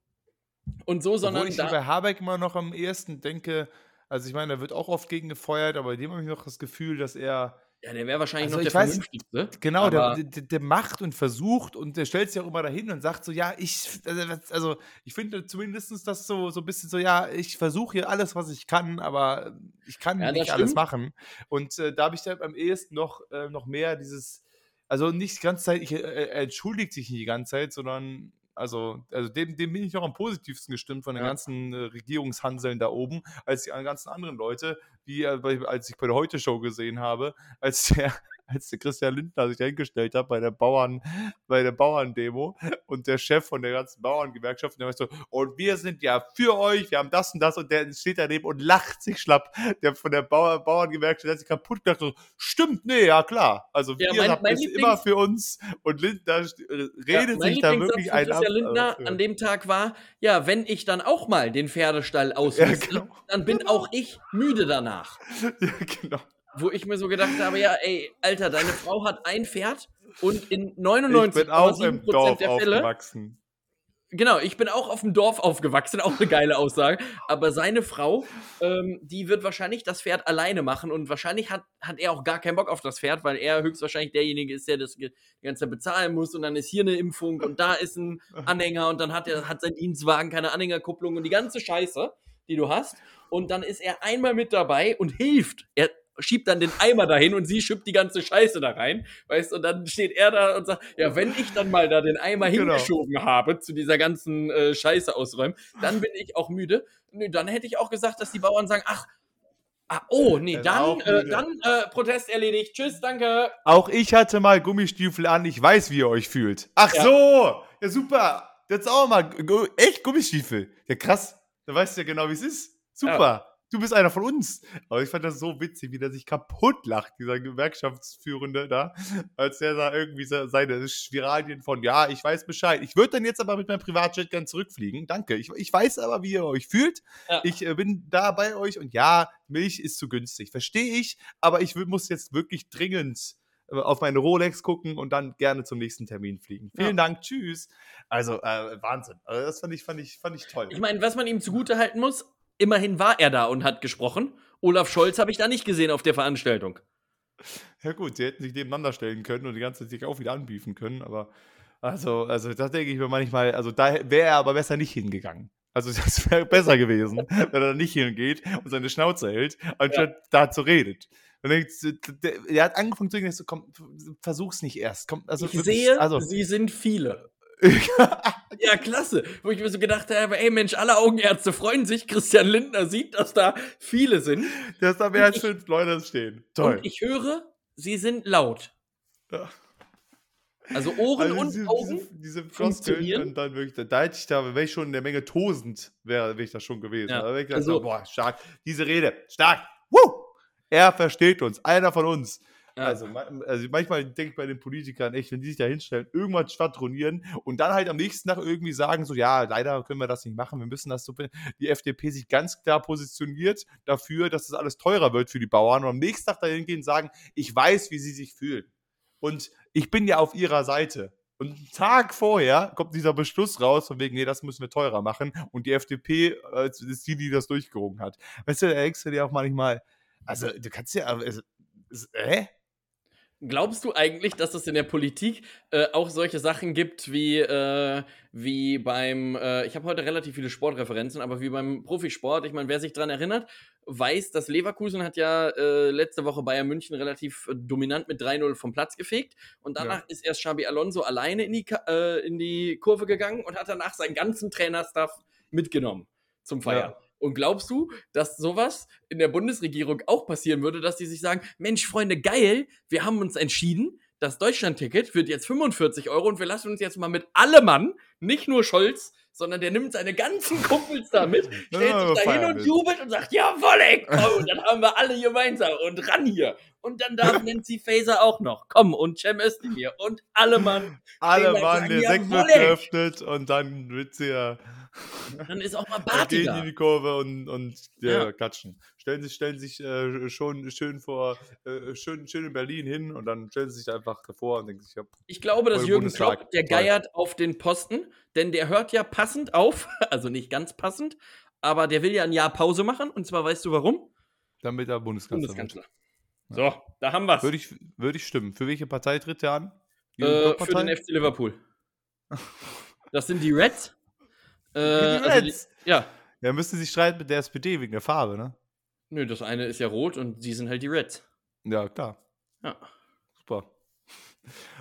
und so, sondern. Obwohl ich da bei Habeck immer noch am ehesten denke, also ich meine, da wird auch oft gegen gefeuert, aber dem habe ich noch das Gefühl, dass er ja, der wäre wahrscheinlich also noch der weiß, Vernünftigste. Genau, der, der, der, macht und versucht und der stellt sich auch immer dahin und sagt so, ja, ich, also, also ich finde zumindest das so, so ein bisschen so, ja, ich versuche hier alles, was ich kann, aber ich kann ja, nicht alles machen. Und äh, da habe ich dann am ehesten noch, äh, noch mehr dieses, also nicht die ganze Zeit, ich, äh, er entschuldigt sich nicht die ganze Zeit, sondern also, also dem, dem bin ich noch am positivsten gestimmt von den ja. ganzen äh, Regierungshanseln da oben, als die ganzen anderen Leute, wie äh, als ich bei der Heute-Show gesehen habe, als der als der Christian Lindner sich hingestellt hat bei der Bauern, bei der Bauerndemo und der Chef von der ganzen Bauerngewerkschaft, der so, und wir sind ja für euch, wir haben das und das und der steht daneben und lacht sich schlapp. Der von der Bauer, Bauerngewerkschaft hat sich kaputt gemacht, so, stimmt, nee, ja klar. Also ja, wir habt es immer für uns und Lindner äh, redet ja, sich da wirklich ein ab. Lindner also, an dem Tag war, ja, wenn ich dann auch mal den Pferdestall ausmiste, ja, genau. dann bin auch ich müde danach. <laughs> Ja, genau wo ich mir so gedacht habe, ja, ey, Alter, deine Frau hat ein Pferd und in 99,7% der Fälle. Aufgewachsen. Genau, ich bin auch auf dem Dorf aufgewachsen, auch eine geile Aussage. Aber seine Frau, ähm, die wird wahrscheinlich das Pferd alleine machen und wahrscheinlich hat, hat er auch gar keinen Bock auf das Pferd, weil er höchstwahrscheinlich derjenige ist, der das Ganze bezahlen muss und dann ist hier eine Impfung und da ist ein Anhänger und dann hat er hat sein Dienstwagen keine Anhängerkupplung und die ganze Scheiße, die du hast. Und dann ist er einmal mit dabei und hilft. Er, schiebt dann den Eimer dahin und sie schippt die ganze Scheiße da rein, weißt du, und dann steht er da und sagt, ja, wenn ich dann mal da den Eimer genau. hingeschoben habe zu dieser ganzen äh, Scheiße ausräumen, dann bin ich auch müde. Nö, dann hätte ich auch gesagt, dass die Bauern sagen, ach, Ah, oh, nee, dann, äh, dann äh, Protest erledigt. Tschüss, danke. Auch ich hatte mal Gummistiefel an. Ich weiß, wie ihr euch fühlt. Ach ja. so, ja super. Jetzt auch mal echt Gummistiefel. Ja krass. Da weißt du ja genau, wie es ist. Super. Ja du bist einer von uns. Aber ich fand das so witzig, wie der sich kaputt lacht, dieser Gewerkschaftsführende da, als der da irgendwie seine Spiralien von, ja, ich weiß Bescheid. Ich würde dann jetzt aber mit meinem Privatjet gern zurückfliegen. Danke. Ich, ich weiß aber, wie ihr euch fühlt. Ja. Ich äh, bin da bei euch und ja, Milch ist zu günstig. Verstehe ich, aber ich muss jetzt wirklich dringend äh, auf meine Rolex gucken und dann gerne zum nächsten Termin fliegen. Vielen ja. Dank, tschüss. Also äh, Wahnsinn. Also das fand ich, fand ich, fand ich toll. Ich meine, was man ihm zugute halten muss, immerhin war er da und hat gesprochen. Olaf Scholz habe ich da nicht gesehen auf der Veranstaltung. Ja gut, sie hätten sich nebeneinander stellen können und die ganze Zeit sich auch wieder anbiefen können, aber also, also da denke ich mir manchmal, also da wäre er aber besser nicht hingegangen. Also <laughs> das wäre besser gewesen, wenn er da nicht hingeht und seine Schnauze hält, anstatt ja. dazu redet. Und er hat angefangen zu sagen, komm, versuch's nicht erst. Komm, also ich wirklich, sehe, also, sie sind viele. Ja, klasse. Wo ich mir so gedacht habe, ey Mensch, alle Augenärzte freuen sich. Christian Lindner sieht, dass da viele sind. Dass da mehr als fünf Leute stehen. Toll. Und ich höre, sie sind laut. Ja. Also Ohren also diese, und Augen. Diese, diese Floskeln und dann wirklich, da, da hätte ich da, wäre ich schon in der Menge tosend, wäre wär ich da schon gewesen. Ja. Da ich gedacht, also, boah, stark. Diese Rede, stark. Woo! Er versteht uns, einer von uns. Ja. Also, also, manchmal denke ich bei den Politikern echt, wenn die sich da hinstellen, irgendwas schwadronieren und dann halt am nächsten Tag irgendwie sagen, so, ja, leider können wir das nicht machen, wir müssen das so, die FDP sich ganz klar positioniert dafür, dass das alles teurer wird für die Bauern und am nächsten Tag dahin gehen und sagen, ich weiß, wie sie sich fühlen und ich bin ja auf ihrer Seite. Und einen Tag vorher kommt dieser Beschluss raus, von wegen, nee, das müssen wir teurer machen. Und die FDP äh, ist die, die das durchgerungen hat. Weißt du, da denkst du dir auch manchmal, also du kannst ja, also, äh? Glaubst du eigentlich, dass es in der Politik äh, auch solche Sachen gibt wie, äh, wie beim, äh, ich habe heute relativ viele Sportreferenzen, aber wie beim Profisport, ich meine, wer sich daran erinnert, weiß, dass Leverkusen hat ja äh, letzte Woche Bayern München relativ äh, dominant mit 3-0 vom Platz gefegt und danach ja. ist erst Xabi Alonso alleine in die, äh, in die Kurve gegangen und hat danach seinen ganzen Trainerstaff mitgenommen zum Feiern. Ja. Und glaubst du, dass sowas in der Bundesregierung auch passieren würde, dass die sich sagen, Mensch, Freunde, geil, wir haben uns entschieden, das Deutschland-Ticket wird jetzt 45 Euro und wir lassen uns jetzt mal mit allem Mann, nicht nur Scholz, sondern der nimmt seine ganzen Kumpels da mit, <laughs> stellt sich da hin und jubelt und sagt, jawoll, ey, <laughs> komm, und dann haben wir alle gemeinsam und ran hier. Und dann darf <laughs> Nancy Faser auch noch. Komm, und Cem Özdemir und alle Mann. Alle Mann, der Sekt wird geöffnet und dann wird sie ja <laughs> dann ist auch mal Party gehen in die Kurve und, und ja, ja. klatschen. Stellen sich, stellen sich äh, schon schön vor, äh, schön, schön in Berlin hin und dann stellen sie sich einfach davor und denken sich, ja, Ich glaube, dass Jürgen Klopp, der geiert auf den Posten, denn der hört ja passend auf, <laughs> also nicht ganz passend, aber der will ja ein Jahr Pause machen. Und zwar weißt du warum? Damit er Bundeskanzler, Bundeskanzler. So, da haben wir es. Würde ich, würd ich stimmen. Für welche Partei tritt er an? Äh, für den FC Liverpool. Das sind die Reds. Äh? Also die, ja. Ja, müsste sich streiten mit der SPD wegen der Farbe, ne? Nö, das eine ist ja rot und die sind halt die Reds. Ja, klar. Ja. Super. <laughs>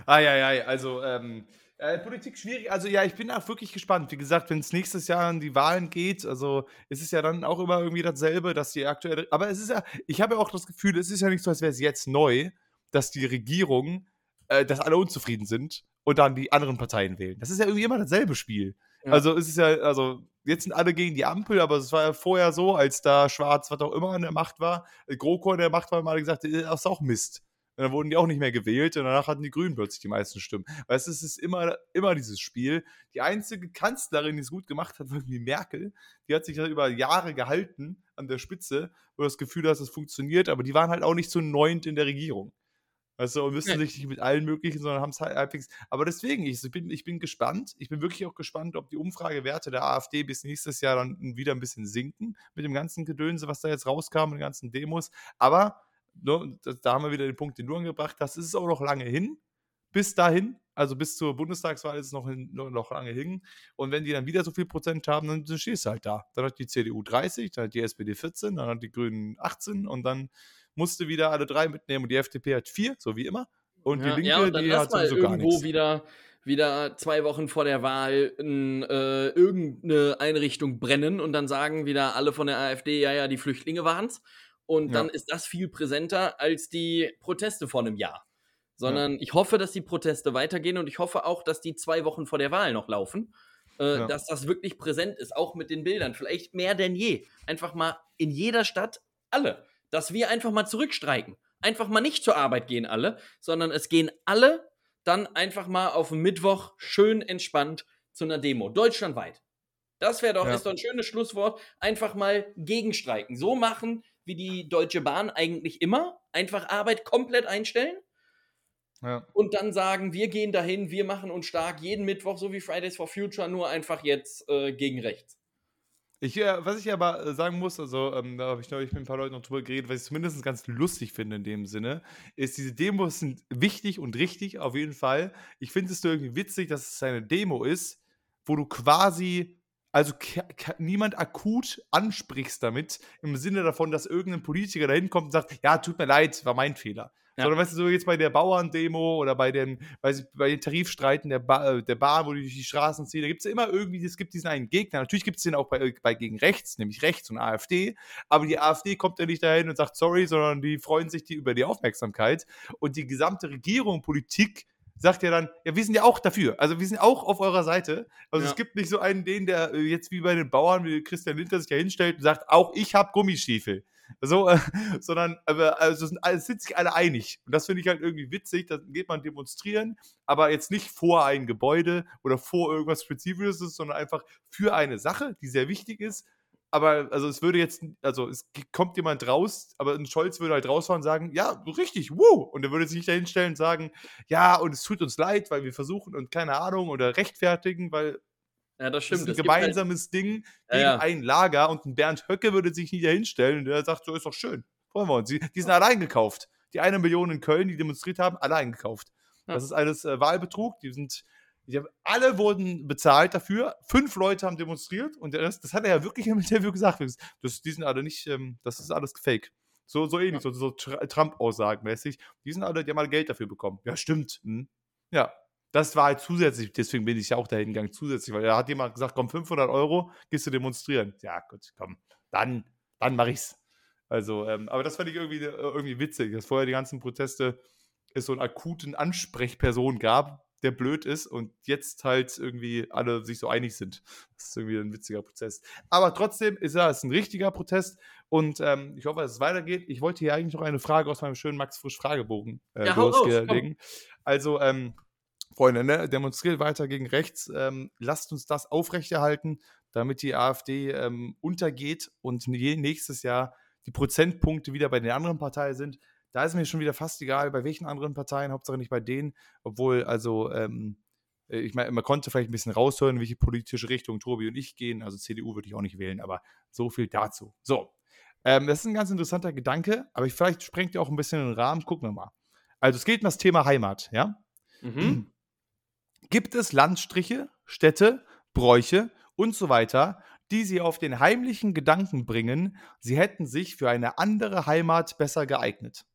Ah, ja, ja, also, ähm, äh, Politik schwierig. Also ja, ich bin auch wirklich gespannt. Wie gesagt, wenn es nächstes Jahr an die Wahlen geht, also ist es ja dann auch immer irgendwie dasselbe, dass die aktuelle. Aber es ist ja, ich habe ja auch das Gefühl, es ist ja nicht so, als wäre es jetzt neu, dass die Regierung, äh, dass alle unzufrieden sind und dann die anderen Parteien wählen. Das ist ja irgendwie immer dasselbe Spiel. Also es ist ja, also jetzt sind alle gegen die Ampel, aber es war ja vorher so, als da Schwarz, was auch immer an der Macht war, GroKo an der Macht war, mal gesagt, das ist auch Mist. Und dann wurden die auch nicht mehr gewählt und danach hatten die Grünen plötzlich die meisten Stimmen. Weißt du, es ist immer, immer dieses Spiel. Die einzige Kanzlerin, die es gut gemacht hat, war irgendwie Merkel. Die hat sich ja über Jahre gehalten an der Spitze, wo das Gefühl dass es funktioniert, aber die waren halt auch nicht so neunt in der Regierung. Weißt du, und müssen sich nicht mit allen möglichen, sondern haben es halt halbwegs. Aber deswegen, ich bin, ich bin gespannt. Ich bin wirklich auch gespannt, ob die Umfragewerte der AfD bis nächstes Jahr dann wieder ein bisschen sinken mit dem ganzen Gedönse, was da jetzt rauskam, mit den ganzen Demos. Aber ne, da haben wir wieder den Punkt, den du angebracht hast, ist es auch noch lange hin. Bis dahin, also bis zur Bundestagswahl ist es noch, hin, noch lange hin. Und wenn die dann wieder so viel Prozent haben, dann, dann stehst du halt da. Dann hat die CDU 30, dann hat die SPD 14, dann hat die Grünen 18 und dann musste wieder alle drei mitnehmen und die FDP hat vier, so wie immer. Und ja, die Linke, ja, und dann die hat irgendwo gar nichts. wieder wieder zwei Wochen vor der Wahl in, äh, irgendeine Einrichtung brennen und dann sagen wieder alle von der AfD, ja, ja, die Flüchtlinge waren's. Und ja. dann ist das viel präsenter als die Proteste vor einem Jahr. Sondern ja. ich hoffe, dass die Proteste weitergehen und ich hoffe auch, dass die zwei Wochen vor der Wahl noch laufen. Äh, ja. Dass das wirklich präsent ist, auch mit den Bildern. Vielleicht mehr denn je. Einfach mal in jeder Stadt alle. Dass wir einfach mal zurückstreiken. Einfach mal nicht zur Arbeit gehen alle, sondern es gehen alle dann einfach mal auf Mittwoch schön entspannt zu einer Demo. Deutschlandweit. Das wäre doch, ja. ist doch ein schönes Schlusswort. Einfach mal gegenstreiken. So machen, wie die Deutsche Bahn eigentlich immer. Einfach Arbeit komplett einstellen. Ja. Und dann sagen, wir gehen dahin, wir machen uns stark jeden Mittwoch, so wie Fridays for Future, nur einfach jetzt äh, gegen rechts. Ich, äh, was ich aber äh, sagen muss, also ähm, da habe ich neulich mit ein paar Leuten noch drüber geredet, was ich zumindest ganz lustig finde in dem Sinne, ist, diese Demos sind wichtig und richtig, auf jeden Fall. Ich finde es irgendwie witzig, dass es eine Demo ist, wo du quasi also niemand akut ansprichst damit, im Sinne davon, dass irgendein Politiker da hinkommt und sagt, ja, tut mir leid, war mein Fehler. Ja. Sondern weißt du, so jetzt bei der Bauerndemo oder bei den, weiß bei den Tarifstreiten der, ba äh, der Bahn, wo die durch die Straßen ziehen, da gibt es ja immer irgendwie, es gibt diesen einen Gegner. Natürlich gibt es den auch bei, bei gegen rechts, nämlich rechts und AfD. Aber die AfD kommt ja nicht dahin und sagt sorry, sondern die freuen sich die über die Aufmerksamkeit. Und die gesamte Regierung, Politik sagt ja dann, ja, wir sind ja auch dafür. Also wir sind auch auf eurer Seite. Also ja. es gibt nicht so einen, den, der äh, jetzt wie bei den Bauern, wie Christian Linter sich ja hinstellt und sagt, auch ich habe Gummistiefel. So, äh, <laughs> sondern aber, also sind, also sind sich alle einig. Und das finde ich halt irgendwie witzig. Da geht man demonstrieren, aber jetzt nicht vor ein Gebäude oder vor irgendwas Spezifisches, sondern einfach für eine Sache, die sehr wichtig ist aber also es würde jetzt, also es kommt jemand raus, aber ein Scholz würde halt rausfahren und sagen, ja, richtig, wow. Und er würde sich nicht dahinstellen und sagen, ja, und es tut uns leid, weil wir versuchen und keine Ahnung oder rechtfertigen, weil ja, das stimmt. Das ist ein das halt gemeinsames halt, Ding gegen ja, ja. ein Lager und ein Bernd Höcke würde sich nicht dahinstellen und der sagt, so ist doch schön. Freuen wir uns. Die, die sind allein gekauft. Die eine Million in Köln, die demonstriert haben, allein gekauft. Ja. Das ist alles äh, Wahlbetrug. Die sind Hab, alle wurden bezahlt dafür. Fünf Leute haben demonstriert und das, das hat er ja wirklich im Interview gesagt. Das, die sind alle nicht, ähm, das ist alles fake. So, so ähnlich, so, so Trump-Aussagen mäßig. Die sind alle, die haben alle Geld dafür bekommen. Ja, stimmt. Hm. Ja, das war halt zusätzlich, deswegen bin ich ja auch dahin gegangen, zusätzlich, weil da hat jemand gesagt, komm, 500 Euro, gehst du demonstrieren. Ja, gut, komm, dann, dann mach ich's. Also, ähm, aber das fand ich irgendwie, äh, irgendwie witzig, dass vorher die ganzen Proteste es so einen akuten Ansprechperson gab, der blöd ist und jetzt halt irgendwie alle sich so einig sind. Das ist irgendwie ein witziger Prozess. Aber trotzdem ist es ein richtiger Protest und ähm, ich hoffe, dass es weitergeht. Ich wollte hier eigentlich noch eine Frage aus meinem schönen Max Frisch Fragebogen äh, ja, loslegen. Also, ähm, Freunde, ne, demonstriert weiter gegen rechts. Ähm, lasst uns das aufrechterhalten, damit die AfD ähm, untergeht und nächstes Jahr die Prozentpunkte wieder bei den anderen Parteien sind. Da ist mir schon wieder fast egal, bei welchen anderen Parteien, Hauptsache nicht bei denen, obwohl, also, ähm, äh, ich meine, man konnte vielleicht ein bisschen raushören, welche politische Richtung Tobi und ich gehen. Also CDU würde ich auch nicht wählen, aber so viel dazu. So, ähm, das ist ein ganz interessanter Gedanke, aber ich, vielleicht sprengt ihr auch ein bisschen den Rahmen. Gucken wir mal. Also es geht um das Thema Heimat, ja? Mhm. Gibt es Landstriche, Städte, Bräuche und so weiter, die sie auf den heimlichen Gedanken bringen, sie hätten sich für eine andere Heimat besser geeignet?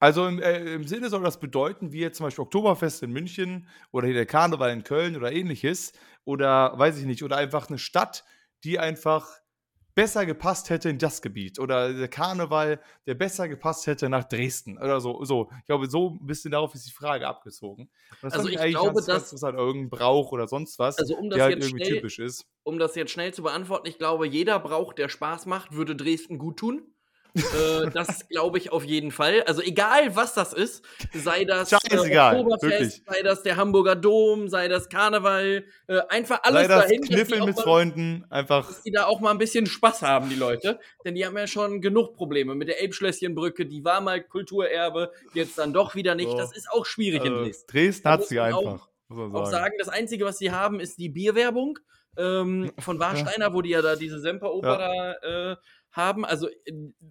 Also im, äh, im, Sinne soll das bedeuten, wie jetzt zum Beispiel Oktoberfest in München oder hier der Karneval in Köln oder ähnliches oder weiß ich nicht, oder einfach eine Stadt, die einfach besser gepasst hätte in das Gebiet oder der Karneval, der besser gepasst hätte nach Dresden oder so. so. Ich glaube, so ein bisschen darauf ist die Frage abgezogen. also ich glaube, ganz, dass das halt irgendein Brauch oder sonst was, also um das der halt irgendwie schnell, typisch ist. Um das jetzt schnell zu beantworten, ich glaube, jeder Brauch, der Spaß macht, würde Dresden gut tun äh, das glaube ich auf jeden Fall. Also egal, was das ist, sei das äh, Oktoberfest, wirklich. sei das der Hamburger Dom, sei das Karneval, äh, einfach alles sei das dahin. Kniffeln mit mal, Freunden, einfach. Dass die da auch mal ein bisschen Spaß haben, die Leute. Denn die haben ja schon genug Probleme mit der Elbschlösschenbrücke, die war mal Kulturerbe, jetzt dann doch wieder nicht. So. Das ist auch schwierig also, in Dresden. Dresden hat sie einfach. Sagen. auch sagen, das Einzige, was sie haben, ist die Bierwerbung. Ähm, von <laughs> Warsteiner, wo die ja da diese Semperoper ja. da äh, haben. Also,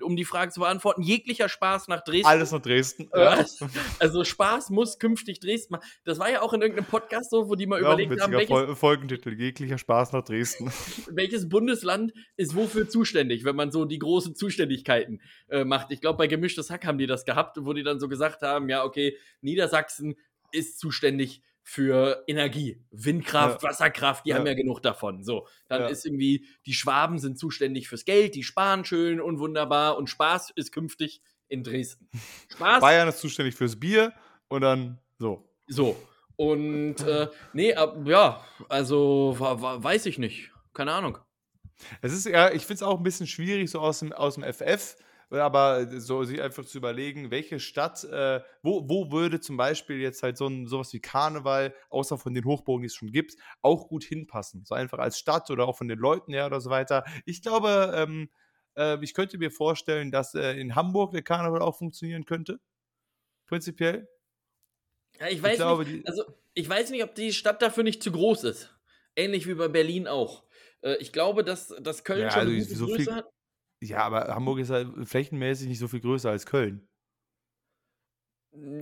um die Frage zu beantworten, jeglicher Spaß nach Dresden. Alles nach Dresden. Äh, ja. <laughs> Also, Spaß muss künftig Dresden machen. Das war ja auch in irgendeinem Podcast so, wo die mal ja, überlegt haben, welches, Fol Folgentitel, jeglicher Spaß nach Dresden. <laughs> welches Bundesland ist wofür zuständig, wenn man so die großen Zuständigkeiten äh, macht. Ich glaube, bei Gemischtes Hack haben die das gehabt, wo die dann so gesagt haben, ja, okay, Niedersachsen ist zuständig für Energie. Windkraft, ja. Wasserkraft, die ja. haben ja genug davon. So, dann ja. ist irgendwie, die Schwaben sind zuständig fürs Geld, die sparen schön und wunderbar und Spaß ist künftig in Dresden. Spaß. Bayern ist zuständig fürs Bier und dann so. So. Und äh, nee, ab, ja, also weiß ich nicht. Keine Ahnung. Es ist ja, ich finde es auch ein bisschen schwierig, so aus dem, aus dem FF aber so sich einfach zu überlegen, welche Stadt, äh, wo, wo würde zum Beispiel jetzt halt so ein, sowas wie Karneval, außer von den Hochburgen, die es schon gibt, auch gut hinpassen. So einfach als Stadt oder auch von den Leuten her oder so weiter. Ich glaube, ähm, äh, ich könnte mir vorstellen, dass äh, in Hamburg der Karneval auch funktionieren könnte. Prinzipiell. Ja, ich weiß ich glaube, nicht, also ich weiß nicht, ob die Stadt dafür nicht zu groß ist. Ähnlich wie bei Berlin auch. Äh, ich glaube, dass, dass Köln ja, schon also eine gute so Größe hat. Ja, aber Hamburg ist halt flächenmäßig nicht so viel größer als Köln.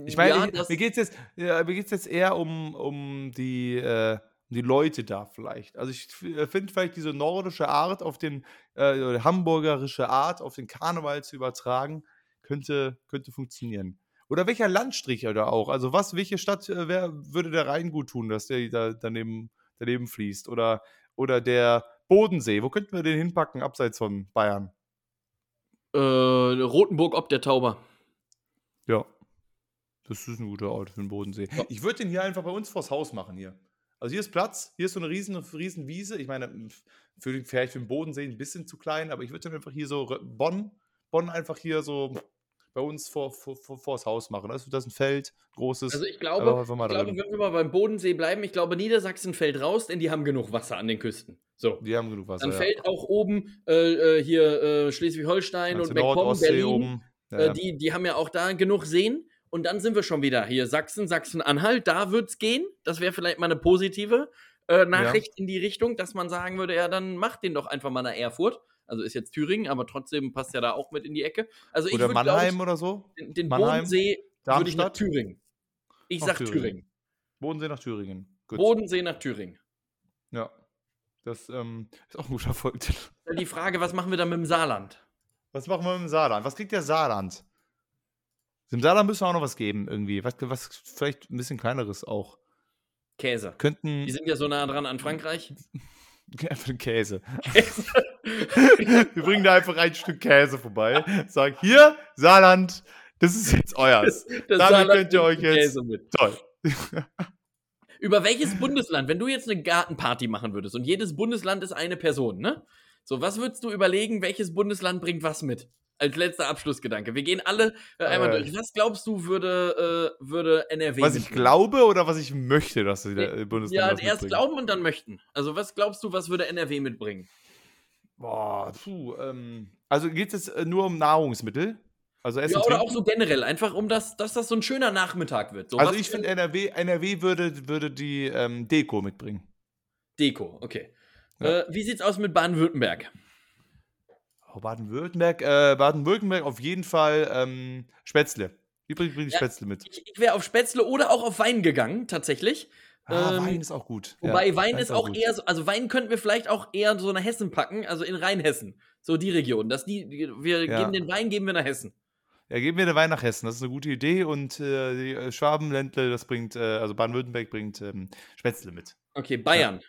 Ich meine, ja, mir geht es jetzt, ja, jetzt eher um, um, die, äh, die Leute da vielleicht. Also ich äh, finde vielleicht diese nordische Art auf den, äh, hamburgerische Art auf den Karneval zu übertragen, könnte, könnte funktionieren. Oder welcher Landstrich da auch? Also was, welche Stadt äh, wer, würde der Rhein gut tun, dass der da daneben, daneben fließt? Oder, oder der Bodensee, wo könnten wir den hinpacken, abseits von Bayern? Äh, Rotenburg ob der Tauber. Ja. Das ist ein guter Ort für den Bodensee. Ja. Ich würde den hier einfach bei uns vors Haus machen hier. Also hier ist Platz, hier ist so eine riesen, riesen Wiese. Ich meine, für, vielleicht für den Bodensee ein bisschen zu klein, aber ich würde dann einfach hier so Bonn, Bonn einfach hier so bei uns vor, vor, vor, vors Haus machen. Also das ist ein Feld, großes. Also ich glaube, ich glaube wenn wir mal beim Bodensee bleiben, ich glaube, Niedersachsen fällt raus, denn die haben genug Wasser an den Küsten. So. Die haben genug Wasser. Dann fällt ja. auch oben äh, äh hier äh, Schleswig-Holstein und MacPom, Berlin. Oben. Ja, äh, die, die haben ja auch da genug Seen. Und dann sind wir schon wieder hier. Sachsen, Sachsen-Anhalt, da wird es gehen. Das wäre vielleicht mal eine positive äh, Nachricht ja. in die Richtung, dass man sagen würde, ja, dann macht den doch einfach mal nach Erfurt. Also ist jetzt Thüringen, aber trotzdem passt ja da auch mit in die Ecke. Also oder würd, Mannheim ich, oder so? Den, den Bodensee würde ich nach Thüringen. Ich nach sag Thüringen. Thüringen. Bodensee nach Thüringen. Gut. Bodensee nach Thüringen. Ja. Das ähm, ist auch ein guter Folgetitel. Die Frage, was machen wir dann mit dem Saarland? Was machen wir mit dem Saarland? Was kriegt der Saarland? Dem Saarland müssen wir auch noch was geben, irgendwie. Was, was vielleicht ein bisschen kleineres auch. Käse. Könnten. Die sind ja so nah dran an Frankreich. <laughs> Käse. Käse. <laughs> wir bringen da einfach ein Stück Käse vorbei. Sagen, hier, Saarland, das ist jetzt euers. Das Damit Saarland könnt ihr euch jetzt. Toll. <laughs> Über welches Bundesland, wenn du jetzt eine Gartenparty machen würdest und jedes Bundesland ist eine Person, ne? So, was würdest du überlegen, welches Bundesland bringt was mit? Als letzter Abschlussgedanke. Wir gehen alle äh, einmal äh, durch. Was glaubst du, würde, äh, würde NRW Was ich glaube oder was ich möchte, dass die Bundesland Ja, erst glauben und dann möchten. Also, was glaubst du, was würde NRW mitbringen? Boah, puh, ähm, also geht es jetzt äh, nur um Nahrungsmittel? Also Essen ja, oder auch so generell, einfach um das, dass das so ein schöner Nachmittag wird. So, also ich finde NRW, NRW würde, würde die ähm, Deko mitbringen. Deko, okay. Ja. Äh, wie sieht's aus mit Baden-Württemberg? Oh, Baden-Württemberg, äh, Baden-Württemberg auf jeden Fall ähm, Spätzle. Wie bringe bring ich ja, Spätzle mit? Ich, ich wäre auf Spätzle oder auch auf Wein gegangen, tatsächlich. Ah, ähm, Wein ist auch gut. Wobei ja, Wein ist auch, auch eher so, also Wein könnten wir vielleicht auch eher so nach Hessen packen, also in Rheinhessen. So die Region. Dass die, wir ja. geben den Wein, geben wir nach Hessen. Ja, geben wir den Wein nach Hessen. Das ist eine gute Idee. Und äh, die äh, Schwabenländle, das bringt, äh, also Baden-Württemberg bringt ähm, Spätzle mit. Okay, Bayern. Ja.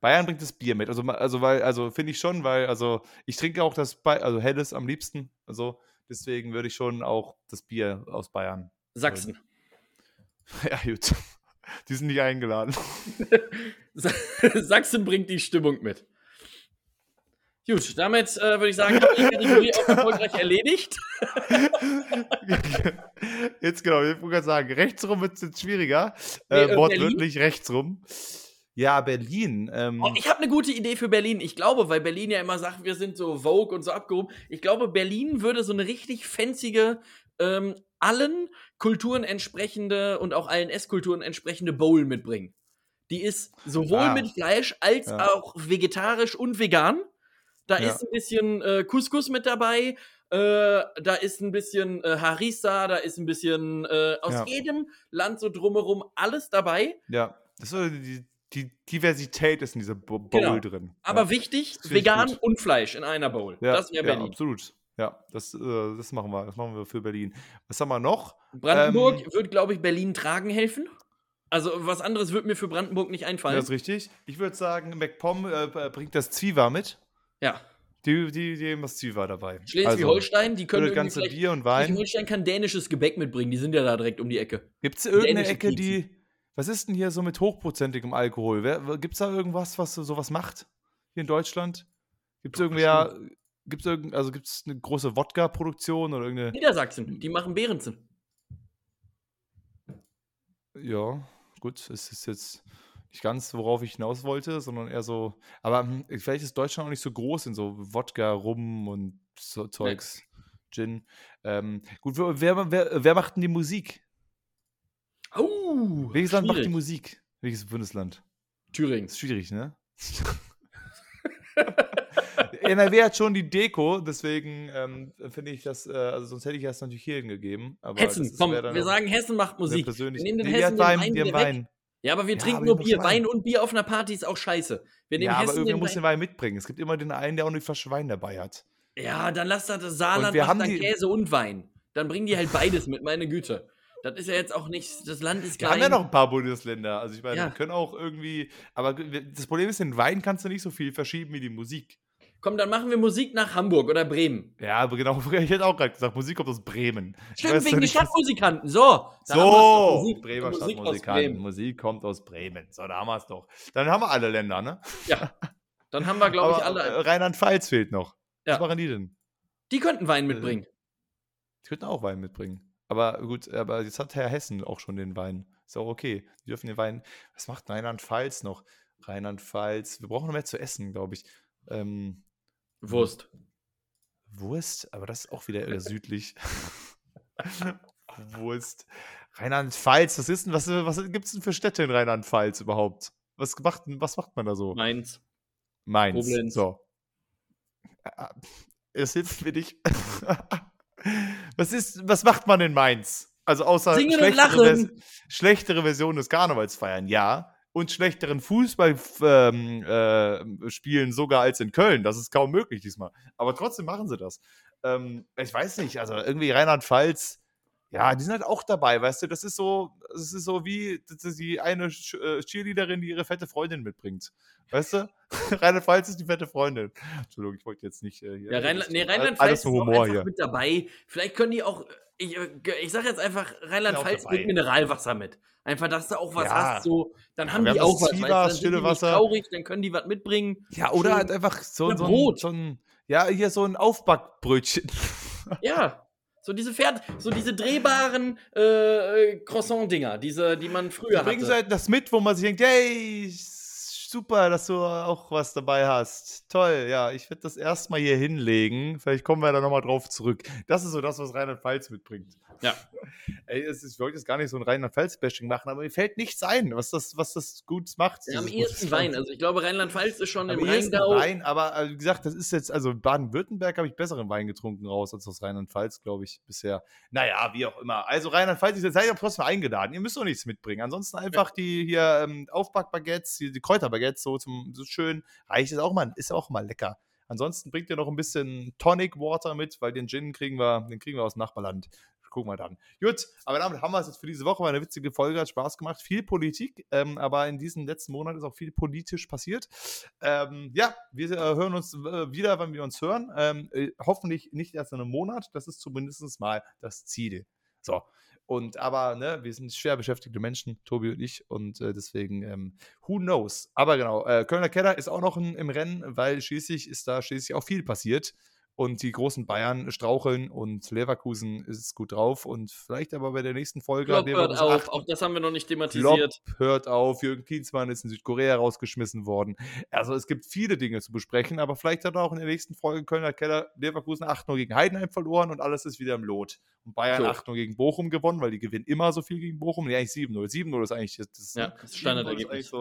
Bayern bringt das Bier mit. Also, also weil, also finde ich schon, weil, also ich trinke auch das, ba also Helles am liebsten. Also deswegen würde ich schon auch das Bier aus Bayern. Sachsen. <laughs> Ja, gut. <laughs> Die sind nicht eingeladen. <laughs> Sachsen bringt die Stimmung mit. Gut, damit äh, würde ich sagen, habe ich die Kategorie auch erfolgreich erledigt. <laughs> jetzt genau, ich wollte gerade sagen, rechtsrum wird es jetzt schwieriger. Äh, nee, wortwörtlich rechtsrum. Ja, Berlin. Ähm oh, ich habe eine gute Idee für Berlin. Ich glaube, weil Berlin ja immer sagt, wir sind so Vogue und so abgehoben. Ich glaube, Berlin würde so eine richtig fanzige, ähm, allen Kulturen entsprechende und auch allen Esskulturen entsprechende Bowl mitbringen. Die ist sowohl ah. mit Fleisch als ja. auch vegetarisch und vegan. Da ja. ist ein bisschen äh, Couscous mit dabei. Äh, da ist ein bisschen äh, Harissa, da ist ein bisschen äh, aus ja. jedem Land so drumherum alles dabei. Ja, das ist die, die Diversität ist in dieser Bowl genau. drin. Aber wichtig, vegan und Fleisch in einer Bowl. Das wäre. Ja, absolut. Ja, das, äh, das machen wir. Das machen wir für Berlin. Was haben wir noch? Brandenburg ähm, wird, glaube ich, Berlin tragen helfen. Also was anderes wird mir für Brandenburg nicht einfallen. Das ist richtig. Ich würde sagen, MacPom äh, bringt das Zwiewa mit. Ja. Die, die, die haben das Zwiewa dabei. Schleswig-Holstein, also, die können das ganze Bier und Wein. Schleswig-Holstein kann dänisches Gebäck mitbringen, die sind ja da direkt um die Ecke. Gibt es irgendeine Dänische Ecke, die. Was ist denn hier so mit hochprozentigem Alkohol? Gibt es da irgendwas, was sowas macht? Hier in Deutschland? Gibt es irgendwer. Gibt es also gibt's eine große Wodka-Produktion oder irgendeine. Niedersachsen, die machen Behrensen. Ja, gut, es ist jetzt nicht ganz, worauf ich hinaus wollte, sondern eher so, aber hm, vielleicht ist Deutschland auch nicht so groß in so Wodka, Rum und so Zeugs. Gin. Ähm, gut, wer, wer, wer macht denn die Musik? Oh, Welches Land macht die Musik? Welches Bundesland? Thüringen. ist schwierig, ne? <laughs> NRW hat schon die Deko, deswegen ähm, finde ich das, äh, also sonst hätte ich das natürlich hier hingegeben. Hessen, komm, wir sagen, Hessen macht Musik. Wir nehmen den nee, Hessen Wein, den Wein, Wein. Ja, aber wir ja, trinken aber nur Bier. Wein. und Bier auf einer Party ist auch scheiße. Wir nehmen ja, Hessen aber irgendwer muss den Wein mitbringen. Es gibt immer den einen, der auch eine Flasche Wein dabei hat. Ja, dann lass das, das Saarland macht dann Käse und Wein. Dann bringen die halt beides mit, meine Güte. Das ist ja jetzt auch nicht, das Land ist klein. Wir haben ja noch ein paar Bundesländer. Also ich meine, ja. wir können auch irgendwie, aber das Problem ist, den Wein kannst du nicht so viel verschieben wie die Musik. Komm, dann machen wir Musik nach Hamburg oder Bremen. Ja, aber genau, <laughs> ich hätte auch gerade gesagt, Musik kommt aus Bremen. Stimmt, wegen <laughs> den Stadtmusikanten. So. So, Musik, Bremer Musik Stadtmusikanten. Musik kommt aus Bremen. So, da haben wir es doch. Dann haben wir alle Länder, ne? Ja. Dann haben wir, glaube ich, alle. Äh, Rheinland-Pfalz fehlt noch. Ja. Was machen die denn? Die könnten Wein mitbringen. Die könnten auch Wein mitbringen. Aber gut, aber jetzt hat Herr Hessen auch schon den Wein. Ist auch okay. Die dürfen den Wein. Was macht Rheinland-Pfalz noch? Rheinland-Pfalz. Wir brauchen noch mehr zu essen, glaube ich. Ähm, Wurst. Wurst, aber das ist auch wieder eher <laughs> südlich. <laughs> Wurst. Rheinland-Pfalz, was ist denn, was, was gibt es denn für Städte in Rheinland-Pfalz überhaupt? Was macht, was macht man da so? Mainz. Mainz. Koblenz. So. Es hilft mir nicht. <laughs> was ist, was macht man in Mainz? Also außer Singen schlechtere, Vers schlechtere Version des Karnevals feiern, ja und schlechteren Fußballspielen ähm, äh, sogar als in Köln. Das ist kaum möglich diesmal. Aber trotzdem machen sie das. Ähm, ich weiß nicht, also irgendwie Rheinland-Pfalz, ja, die sind halt auch dabei, weißt du, das ist so, das ist so wie die eine äh, Cheerleaderin, die ihre fette Freundin mitbringt. Weißt du? <laughs> Rheinland-Pfalz ist die fette Freundin. Entschuldigung, ich wollte jetzt nicht äh, hier. Ja, Rheinland, nee, Rheinland-Pfalz ist Humor hier. mit dabei. Vielleicht können die auch, ich, äh, ich sag jetzt einfach, Rheinland-Pfalz bringt Mineralwasser mit. Einfach, dass du auch was ja. hast, so, dann haben die auch was. Weißt, dann stille Wasser. traurig, dann können die was mitbringen. Ja, oder Schön. halt einfach so, ein, so ein, ja, hier so ein Aufbackbrötchen. <laughs> Ja, so diese Pferd, so diese drehbaren äh, Croissant-Dinger, diese, die man früher die bringen hatte. halt das mit, wo man sich denkt, hey, Super, dass du auch was dabei hast. Toll, ja, ich werde das erstmal hier hinlegen. Vielleicht kommen wir da nochmal drauf zurück. Das ist so das, was Rheinland-Pfalz mitbringt. Ja. <laughs> Ey, es ist, ich wollte jetzt gar nicht so ein Rheinland-Pfalz-Bashing machen, aber mir fällt nichts ein, was das, was das gut macht. Ja, am ehesten Wein. Also ich glaube, Rheinland-Pfalz ist schon am im Rheingau. Wein, aber äh, wie gesagt, das ist jetzt, also Baden-Württemberg habe ich besseren Wein getrunken raus als aus Rheinland-Pfalz, glaube ich, bisher. Naja, wie auch immer. Also Rheinland-Pfalz, ihr seid ja trotzdem eingeladen. Ihr müsst doch nichts mitbringen. Ansonsten einfach ja. die hier ähm, Aufbackbaguettes, die, die Kräuterbaguettes so zum so schön reicht, ist auch mal, ist auch mal lecker. Ansonsten bringt ihr noch ein bisschen Tonic Water mit, weil den Gin kriegen wir, den kriegen wir aus dem Nachbarland gucken wir dann. Gut, aber damit haben wir es jetzt für diese Woche. War eine witzige Folge, hat Spaß gemacht. Viel Politik, ähm, aber in diesen letzten Monaten ist auch viel politisch passiert. Ähm, ja, wir äh, hören uns äh, wieder, wenn wir uns hören. Ähm, äh, hoffentlich nicht erst in einem Monat. Das ist zumindest mal das Ziel. So. Und aber, ne, wir sind schwer beschäftigte Menschen, Tobi und ich, und äh, deswegen, ähm, who knows? Aber genau, äh, Kölner Keller ist auch noch ein, im Rennen, weil schließlich ist da schließlich auch viel passiert und die großen Bayern straucheln und Leverkusen ist gut drauf und vielleicht aber bei der nächsten Folge. Klopp hört auf, achten. auch das haben wir noch nicht thematisiert. Klopp hört auf, Jürgen Klinsmann ist in Südkorea rausgeschmissen worden. Also es gibt viele Dinge zu besprechen, aber vielleicht hat er auch in der nächsten Folge Kölner Keller Leverkusen 8-0 gegen Heidenheim verloren und alles ist wieder im Lot. Und Bayern 8-0 gegen Bochum gewonnen, weil die gewinnen immer so viel gegen Bochum. Nee, eigentlich 7-0. 7-0 ist eigentlich das, ja, das Standardergebnis.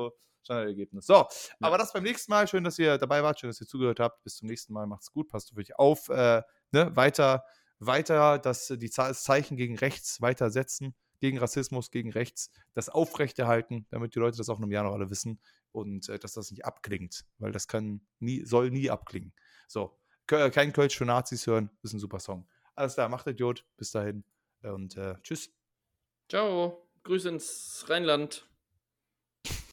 Standardergebnis. So, ja. aber das beim nächsten Mal. Schön, dass ihr dabei wart. Schön, dass ihr zugehört habt. Bis zum nächsten Mal. Macht's gut. Passt auf euch auf. Äh, ne? Weiter, weiter das, die das Zeichen gegen rechts weiter setzen. Gegen Rassismus, gegen rechts. Das aufrechterhalten, damit die Leute das auch in einem Jahr noch alle wissen. Und äh, dass das nicht abklingt. Weil das kann nie, soll nie abklingen. So, kein Kölsch für Nazis hören. Ist ein super Song. Alles klar, macht Idiot. Bis dahin. Und äh, tschüss. Ciao. Grüße ins Rheinland.